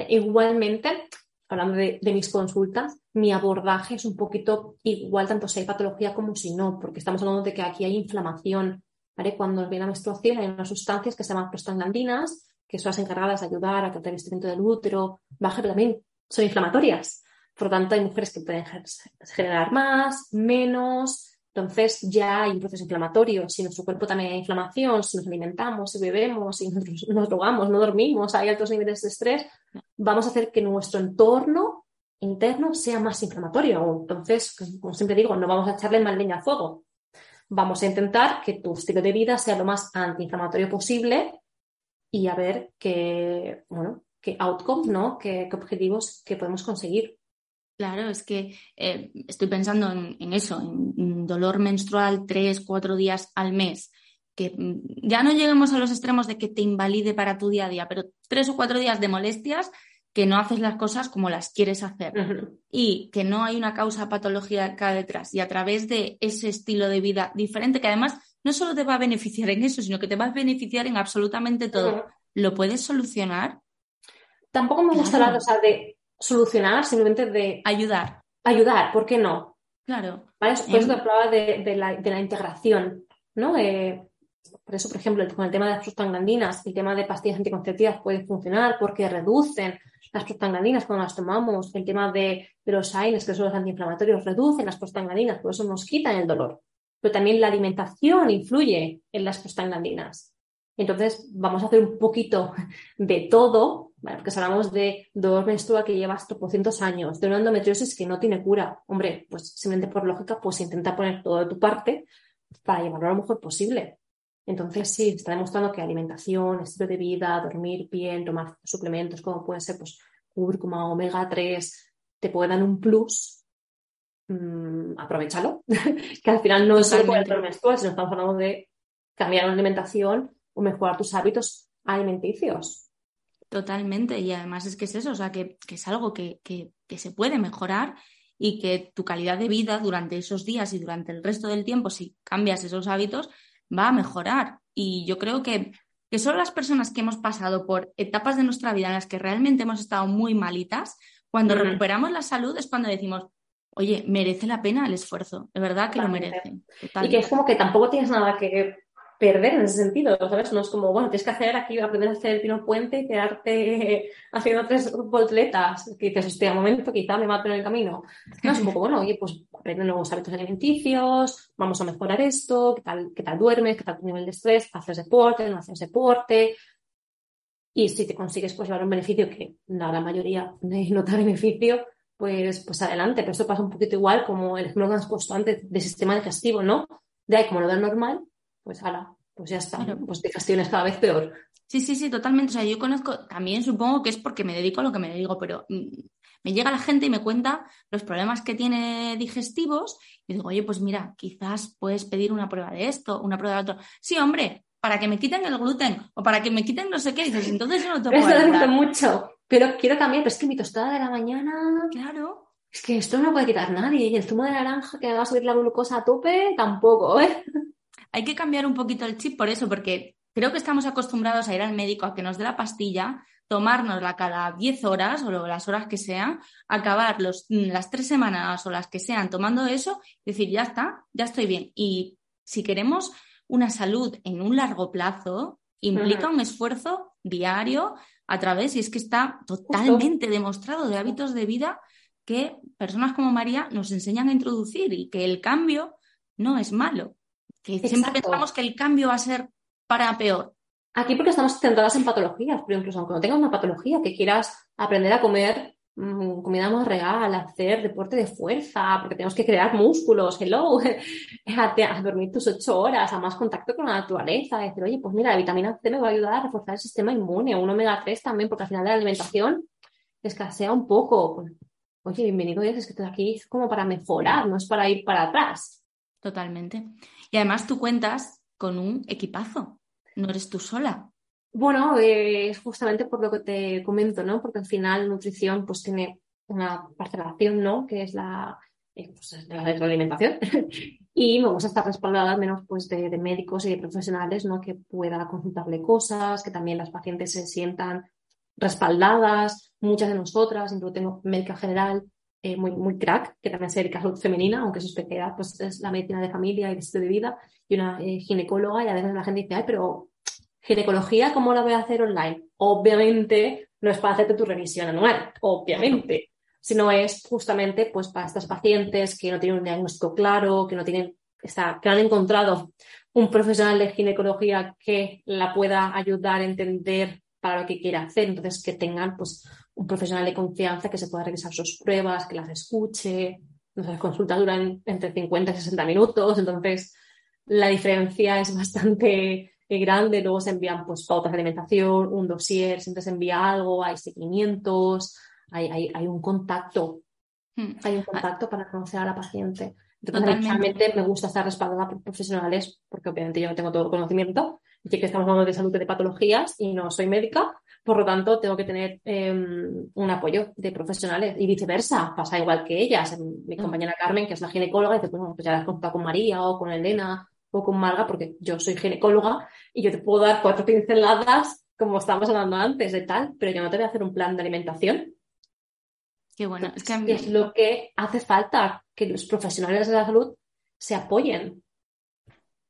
Igualmente, hablando de, mis consultas, mi abordaje es un poquito igual tanto si hay patología como si no, porque estamos hablando de que aquí hay inflamación. ¿vale? Cuando viene la menstruación hay unas sustancias que se llaman prostaglandinas, que son las encargadas de ayudar a que el revestimiento del útero baje, pero también son inflamatorias. Por lo tanto, hay mujeres que pueden generar más, menos, entonces ya hay un proceso inflamatorio. Si nuestro cuerpo también hay inflamación, si nos alimentamos, si bebemos, si nos, drogamos, no dormimos, hay altos niveles de estrés, vamos a hacer que nuestro entorno interno sea más inflamatorio. Entonces, como siempre digo, no vamos a echarle más leña al fuego. Vamos a intentar que tu estilo de vida sea lo más antiinflamatorio posible y a ver qué, bueno, qué outcome, ¿no? qué objetivos que podemos conseguir. Claro, es que eh, estoy pensando en, eso, en, dolor menstrual tres, cuatro días al mes, que mm, ya no lleguemos a los extremos de que te invalide para tu día a día, pero tres o cuatro días de molestias que no haces las cosas como las quieres hacer y que no hay una causa patológica detrás y a través de ese estilo de vida diferente que además no solo te va a beneficiar en eso, sino que te va a beneficiar en absolutamente todo. ¿Lo puedes solucionar? Tampoco me gusta la cosa de solucionar, simplemente de ayudar. Ayudar, ¿por qué no? Claro. ¿Vale? Por eso te hablaba de, la, integración, ¿no? por eso, por ejemplo, con el tema de las prostaglandinas, el tema de pastillas anticonceptivas puede funcionar porque reducen las prostaglandinas cuando las tomamos, el tema de, los AINES, que son los antiinflamatorios, reducen las prostaglandinas, por eso nos quitan el dolor. Pero también la alimentación influye en las prostaglandinas. Entonces, vamos a hacer un poquito de todo, porque si hablamos de dolor menstrual que llevas tropocientos años, de una endometriosis que no tiene cura. Hombre, pues simplemente por lógica, pues intenta poner todo de tu parte para llevarlo a lo mejor posible. Entonces, sí, está demostrando que alimentación, estilo de vida, dormir bien, tomar suplementos como puede ser pues, cúrcuma, omega 3, te puede dar un plus. Mm, aprovechalo, que al final no es solo el menstrual, sino estamos hablando de cambiar la alimentación o mejorar tus hábitos alimenticios. Totalmente, y además es que es eso, o sea, que, es algo que, que, se puede mejorar y que tu calidad de vida durante esos días y durante el resto del tiempo, si cambias esos hábitos, va a mejorar. Y yo creo que, que solo las personas que hemos pasado por etapas de nuestra vida en las que realmente hemos estado muy malitas, cuando recuperamos la salud es cuando decimos, oye, merece la pena el esfuerzo, de verdad que lo merece. Y que es como que tampoco tienes nada que perder en ese sentido, ¿sabes? No es como, bueno, tienes que hacer aquí, aprender a hacer el pino puente y quedarte haciendo tres voltletas, que dices, hostia, un momento, quizá me mato en el camino. No, es un poco, bueno, oye, pues aprende nuevos hábitos alimenticios, vamos a mejorar esto, qué tal, qué tal duermes, qué tal tu nivel de estrés, haces deporte, no haces deporte. Y si te consigues pues llevar un beneficio que la mayoría no da beneficio, pues, pues adelante. Pero esto pasa un poquito igual como el ejemplo que has puesto antes de sistema digestivo, ¿no? De ahí, como lo da normal, pues ala, pues ya está, pues digestión es cada vez peor. Sí, sí, sí, totalmente. O sea, yo conozco, también supongo que es porque me dedico a lo que me dedico, pero mm, me llega la gente y me cuenta los problemas que tiene digestivos y digo, oye, pues mira, quizás puedes pedir una prueba de esto, una prueba de otro. Sí, hombre, para que me quiten el gluten o para que me quiten no sé qué. dices, entonces yo no te puedo ayudar. mucho, pero quiero cambiar, pero es que mi tostada de la mañana... Claro. Es que esto no puede quitar nadie. Y el zumo de naranja que me va a subir la glucosa a tope, tampoco, ¿eh? Hay que cambiar un poquito el chip por eso, porque creo que estamos acostumbrados a ir al médico a que nos dé la pastilla, tomárnosla cada 10 horas o las horas que sean, acabar los, las tres semanas o las que sean tomando eso decir, ya está, ya estoy bien. Y si queremos una salud en un largo plazo, implica un esfuerzo diario a través, y es que está totalmente demostrado de hábitos de vida que personas como María nos enseñan a introducir y que el cambio no es malo. Que siempre pensamos que el cambio va a ser para peor. Aquí porque estamos centradas en patologías, pero incluso aunque no tengas una patología, que quieras aprender a comer mm, comida más real, hacer deporte de fuerza, porque tenemos que crear músculos, hello, a, dormir tus ocho horas, a más contacto con la naturaleza, decir, oye, pues mira, la vitamina C me va a ayudar a reforzar el sistema inmune, un omega 3 también, porque al final de la alimentación escasea un poco. Pues, oye, bienvenido, es que estás aquí como para mejorar, no es para ir para atrás. Totalmente. Y además tú cuentas con un equipazo, no eres tú sola. Bueno, es justamente por lo que te comento, ¿no? Porque al final nutrición pues tiene una parcelación, ¿no? Que es la, eh, pues, la, alimentación. y me gusta estar respaldada al menos pues de, de, médicos y de profesionales, ¿no? Que pueda consultarle cosas, que también las pacientes se sientan respaldadas. Muchas de nosotras, incluso tengo médica general, eh, muy, muy crack, que también se dedica a salud femenina, aunque su especialidad pues, es la medicina de familia y de estilo de vida, y una eh, ginecóloga, y a veces la gente dice, ay, pero ginecología, ¿cómo la voy a hacer online? Obviamente no es para hacerte tu revisión anual, obviamente, sino es justamente pues para estas pacientes que no tienen un diagnóstico claro, que no tienen, está, que han encontrado un profesional de ginecología que la pueda ayudar a entender para lo que quiera hacer, entonces que tengan pues un profesional de confianza que se pueda revisar sus pruebas, que las escuche. Las consultas duran entre 50 y 60 minutos, entonces la diferencia es bastante grande. Luego se envían pues, pautas de alimentación, un dossier, siempre se envía algo, hay seguimientos, hay, hay, un contacto. Hmm. Hay un contacto para conocer a la paciente. Entonces, realmente me gusta estar respaldada por profesionales, porque obviamente yo no tengo todo el conocimiento, y que estamos hablando de salud y de patologías y no soy médica, por lo tanto, tengo que tener em, un apoyo de profesionales y viceversa. Pasa igual que ellas. Mi compañera Carmen, que es la ginecóloga, dice, bueno, pues ya la has contado con María o con Elena o con Marga, porque yo soy ginecóloga y yo te puedo dar cuatro pinceladas, como estábamos hablando antes, de tal, pero yo no te voy a hacer un plan de alimentación. Qué bueno. Es, que es lo que hace falta, que los profesionales de la salud se apoyen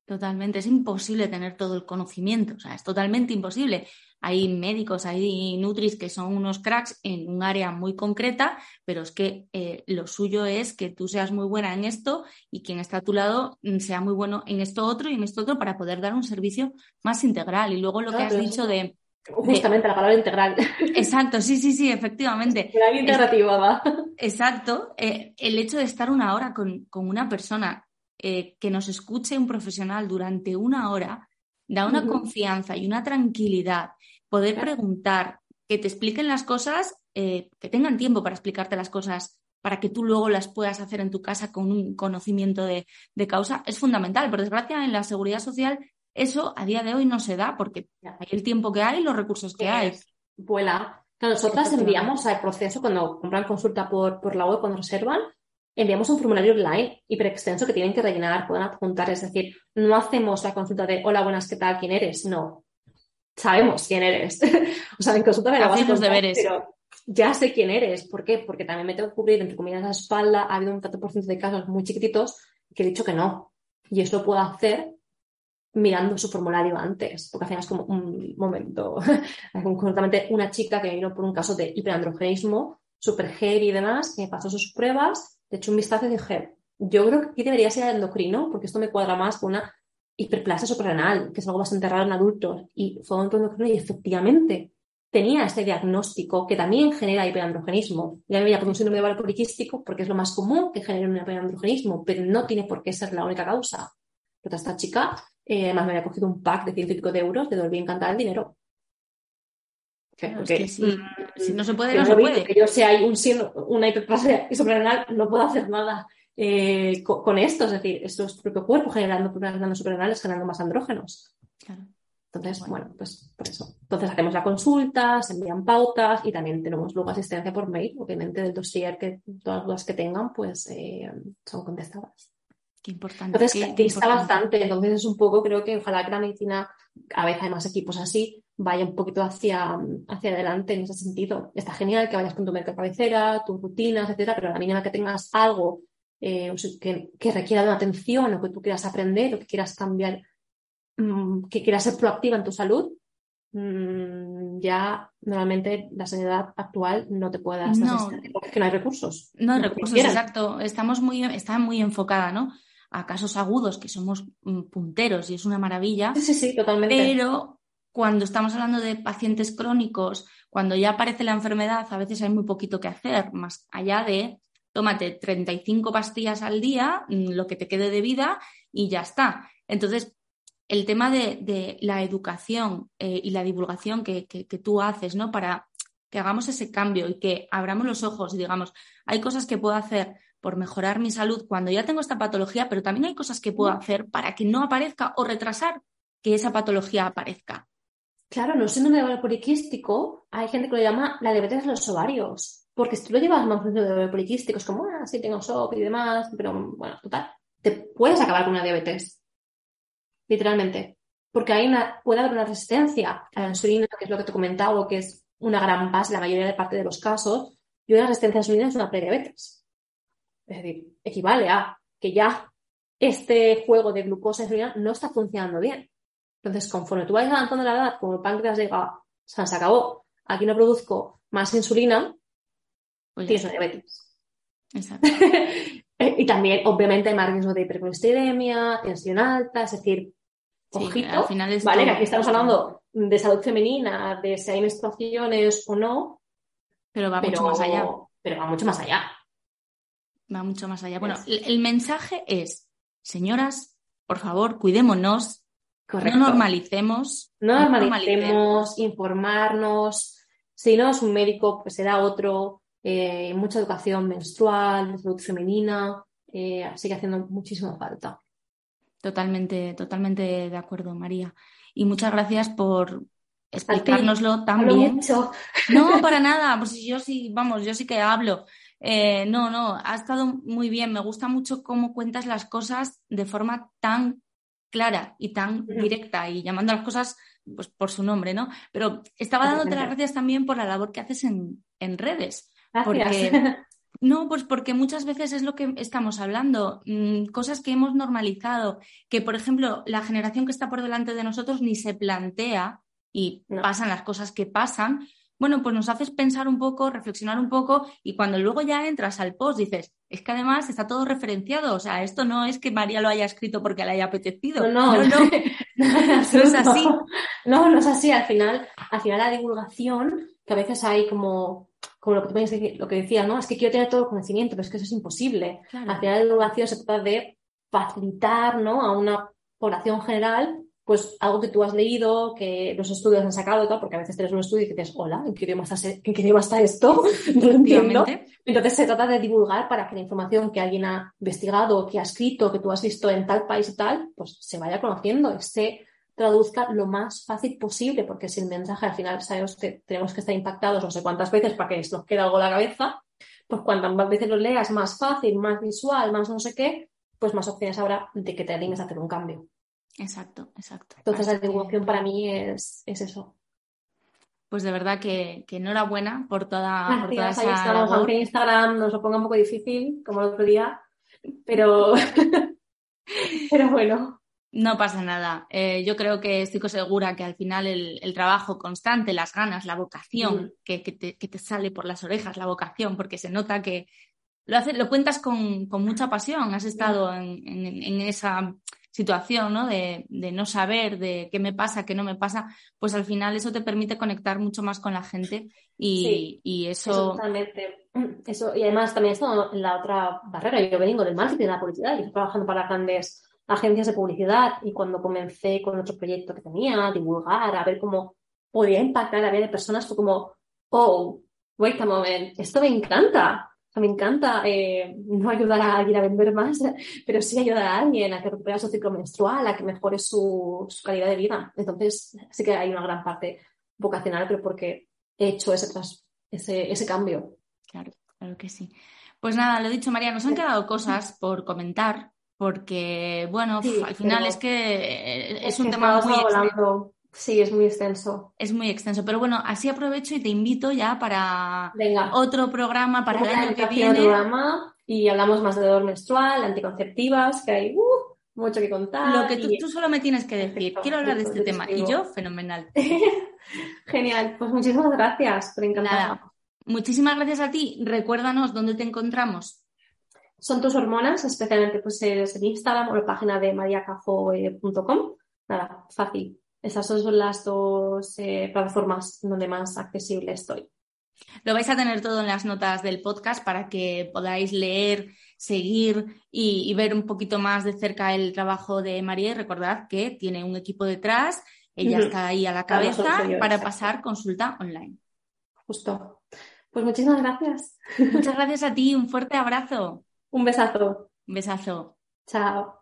Totalmente, es imposible tener todo el conocimiento, o sea, es totalmente imposible. Hay médicos, hay nutris que son unos cracks en un área muy concreta, pero es que eh, lo suyo es que tú seas muy buena en esto y quien está a tu lado mm, sea muy bueno en esto otro y en esto otro para poder dar un servicio más integral. Y luego lo que has dicho de... Justamente la palabra integral. Exacto, sí, sí, sí, efectivamente. La integrativa, va. Exacto. Eh, el hecho de estar una hora con, con una persona eh, que nos escuche un profesional durante una hora da una confianza y una tranquilidad. Poder preguntar, que te expliquen las cosas, eh, que tengan tiempo para explicarte las cosas, para que tú luego las puedas hacer en tu casa con un conocimiento de, causa, es fundamental. Por desgracia, en la seguridad social eso a día de hoy no se da porque hay el tiempo que hay y los recursos que hay. Vuela. Nosotras enviamos al proceso cuando compran consulta por, por la web, cuando reservan, enviamos un formulario online hiper extenso que tienen que rellenar, pueden adjuntar, es decir, no hacemos la consulta de hola, buenas, ¿qué tal? ¿Quién eres? No. Sabemos quién eres. o sea, en consulta me la vas a deberes. pero ya sé quién eres. ¿Por qué? Porque también me tengo que cubrir, entre comillas, la espalda. Ha habido un tanto por ciento de casos muy chiquititos que he dicho que no. Y eso lo puedo hacer mirando su formulario antes, porque al final es como un momento. Concretamente, una chica que vino por un caso de hiperandrogenismo, super heavy y demás, que me pasó sus pruebas de hecho un vistazo y dije, yo creo que aquí debería ser endocrino, porque esto me cuadra más con una hiperplasia suprarrenal, que es algo bastante raro en adultos. Y fue un endocrino y efectivamente tenía este diagnóstico que también genera hiperandrogenismo. Ya me veía como un síndrome de ovario poliquístico porque es lo más común que genere un hiperandrogenismo, pero no tiene por qué ser la única causa. Pero esta chica, eh, además me había cogido un pack de ciento y pico de euros, le devolví encantada el dinero. Porque, si, no se puede, no se puede. Que yo sea hay un, una hiperplasia suprarrenal, no puedo hacer nada eh, con, esto. Es decir, esto es tu propio cuerpo generando glandas suprarrenales, generando más andrógenos. Entonces, bueno. pues por eso. Entonces hacemos la consulta, se envían pautas y también tenemos luego asistencia por mail, obviamente del dossier que todas las dudas que tengan, pues eh, son contestadas. Qué importante. Entonces, qué, está bastante. Entonces es un poco, creo que ojalá que la medicina, a veces hay más equipos así, vaya un poquito hacia, hacia adelante en ese sentido. Está genial que vayas con tu mercado cabecera, tus rutinas, etcétera, pero a la mínima que tengas algo eh, que, que, requiera de una atención o que tú quieras aprender o que quieras cambiar, mm, que quieras ser proactiva en tu salud, mm, ya normalmente la sanidad actual no te puede dar no, porque no hay recursos. No hay recursos, exacto. Estamos muy, está muy enfocada, ¿no? A casos agudos que somos mm, punteros y es una maravilla. Sí, sí, sí, totalmente. Pero cuando estamos hablando de pacientes crónicos, cuando ya aparece la enfermedad, a veces hay muy poquito que hacer, más allá de tómate 35 pastillas al día, mm, lo que te quede de vida y ya está. Entonces, el tema de, la educación eh, y la divulgación que, tú haces, ¿no? Para que hagamos ese cambio y que abramos los ojos y digamos, hay cosas que puedo hacer por mejorar mi salud cuando ya tengo esta patología, pero también hay cosas que puedo hacer para que no aparezca o retrasar que esa patología aparezca. Claro, no síndrome de ovario poliquístico, hay gente que lo llama la diabetes de los ovarios. Porque si tú lo llevas más de ovario poliquístico, es como, ah, sí, tengo SOP y demás, pero bueno, total, te puedes acabar con una diabetes. Literalmente. Porque hay puede haber una resistencia a la insulina, que es lo que te he comentado, que es una gran base, la mayoría de parte de los casos, y una resistencia a la insulina es una prediabetes. Es decir, equivale a que ya este juego de glucosa y insulina no está funcionando bien. Entonces, conforme tú vayas avanzando la edad, como el páncreas diga, se acabó, aquí no produzco más insulina, pues tienes una diabetes. Exacto. y también, obviamente, hay más riesgo de hipercolesterolemia, tensión alta, es decir, ojito, al final es ¿vale? aquí estamos hablando de salud femenina, de si hay menstruaciones o no. Pero va mucho más allá. Pero va mucho más allá. Va mucho más allá. Bueno, el mensaje es, señoras, por favor, cuidémonos, no normalicemos. No normalicemos, informarnos. Si no es un médico, pues será otro. Eh, mucha educación menstrual, salud femenina. Eh, sigue haciendo muchísima falta. Totalmente, totalmente de acuerdo, María. Y muchas gracias por explicárnoslo tan bien. No, para nada, pues yo sí, vamos, yo sí que hablo. Eh, no, no, ha estado muy bien. Me gusta mucho cómo cuentas las cosas de forma tan clara y tan directa y llamando a las cosas pues, por su nombre, ¿no? Pero estaba dándote las gracias también por la labor que haces en, redes. Porque No, pues porque muchas veces es lo que estamos hablando, mm, cosas que hemos normalizado, que por ejemplo la generación que está por delante de nosotros ni se plantea y pasan las cosas que pasan, bueno, pues nos haces pensar un poco, reflexionar un poco y cuando luego ya entras al post dices, es que además está todo referenciado, o sea, esto no es que María lo haya escrito porque le haya apetecido. No, no, no, no, es así. No, no es así. Al final, al final la divulgación, que a veces hay como, como lo que, lo que decía, ¿no? Es que quiero tener todo el conocimiento, pero es que eso es imposible. Al final la divulgación se trata de facilitar, ¿no? A una población general pues algo que tú has leído, que los estudios han sacado y tal, porque a veces tienes un estudio y dices, hola, ¿en qué idioma está, ¿en qué idioma está esto? no lo entiendo. Entonces se trata de divulgar para que la información que alguien ha investigado, que ha escrito, que tú has visto en tal país y tal, pues se vaya conociendo se traduzca lo más fácil posible, porque si el mensaje al final sabemos que tenemos que estar impactados no sé cuántas veces para que nos quede algo en la cabeza, pues cuantas más veces lo leas, más fácil, más visual, más no sé qué, pues más opciones habrá de que te animes a hacer un cambio. Exacto, exacto. Entonces la divulgación para mí es, eso. Pues de verdad que, enhorabuena por toda, por esa Aunque Instagram nos lo ponga un poco difícil, como el otro día, pero, pero bueno. No pasa nada. Eh, yo creo que estoy segura que al final el, trabajo constante, las ganas, la vocación, mm. que, te, sale por las orejas, la vocación, porque se nota que lo, hace, lo cuentas con, mucha pasión, has estado en esa situación, ¿no? De, no saber de qué me pasa, qué no me pasa, pues al final eso te permite conectar mucho más con la gente y, eso... totalmente. Eso, y además también esto en la otra barrera, yo vengo del marketing, de la publicidad, y estoy trabajando para grandes agencias de publicidad y cuando comencé con otro proyecto que tenía, a divulgar, a ver cómo podía impactar la vida de personas, fue como, oh, wait a moment, esto me encanta me encanta eh, no ayudar a alguien a vender más, pero sí ayudar a alguien a que recupere su ciclo menstrual, a que mejore su, calidad de vida. Entonces, sí que hay una gran parte vocacional, pero porque he hecho ese, ese, ese cambio. Claro, claro que sí. Pues nada, lo he dicho, María, nos han quedado cosas por comentar, porque, bueno, al final es que es, un tema muy... Sí, es muy extenso. Es muy extenso, pero bueno, así aprovecho y te invito ya para otro programa para el año que viene. Programa y hablamos más de dolor menstrual, anticonceptivas, que hay uh, mucho que contar. Lo que tú, solo me tienes que decir, quiero hablar de este tema y yo, fenomenal. Genial, pues muchísimas gracias, por encantada. Muchísimas gracias a ti. Recuérdanos dónde te encontramos. Son tus hormonas, especialmente pues en Instagram o la página de mariacajo.com. Nada, fácil. Esas son las dos eh, plataformas donde más accesible estoy. Lo vais a tener todo en las notas del podcast para que podáis leer, seguir y, ver un poquito más de cerca el trabajo de María. Y recordad que tiene un equipo detrás, ella está ahí a la cabeza para pasar consulta online. Justo. Pues muchísimas gracias. Muchas gracias a ti, un fuerte abrazo. Un besazo. Un besazo. Chao.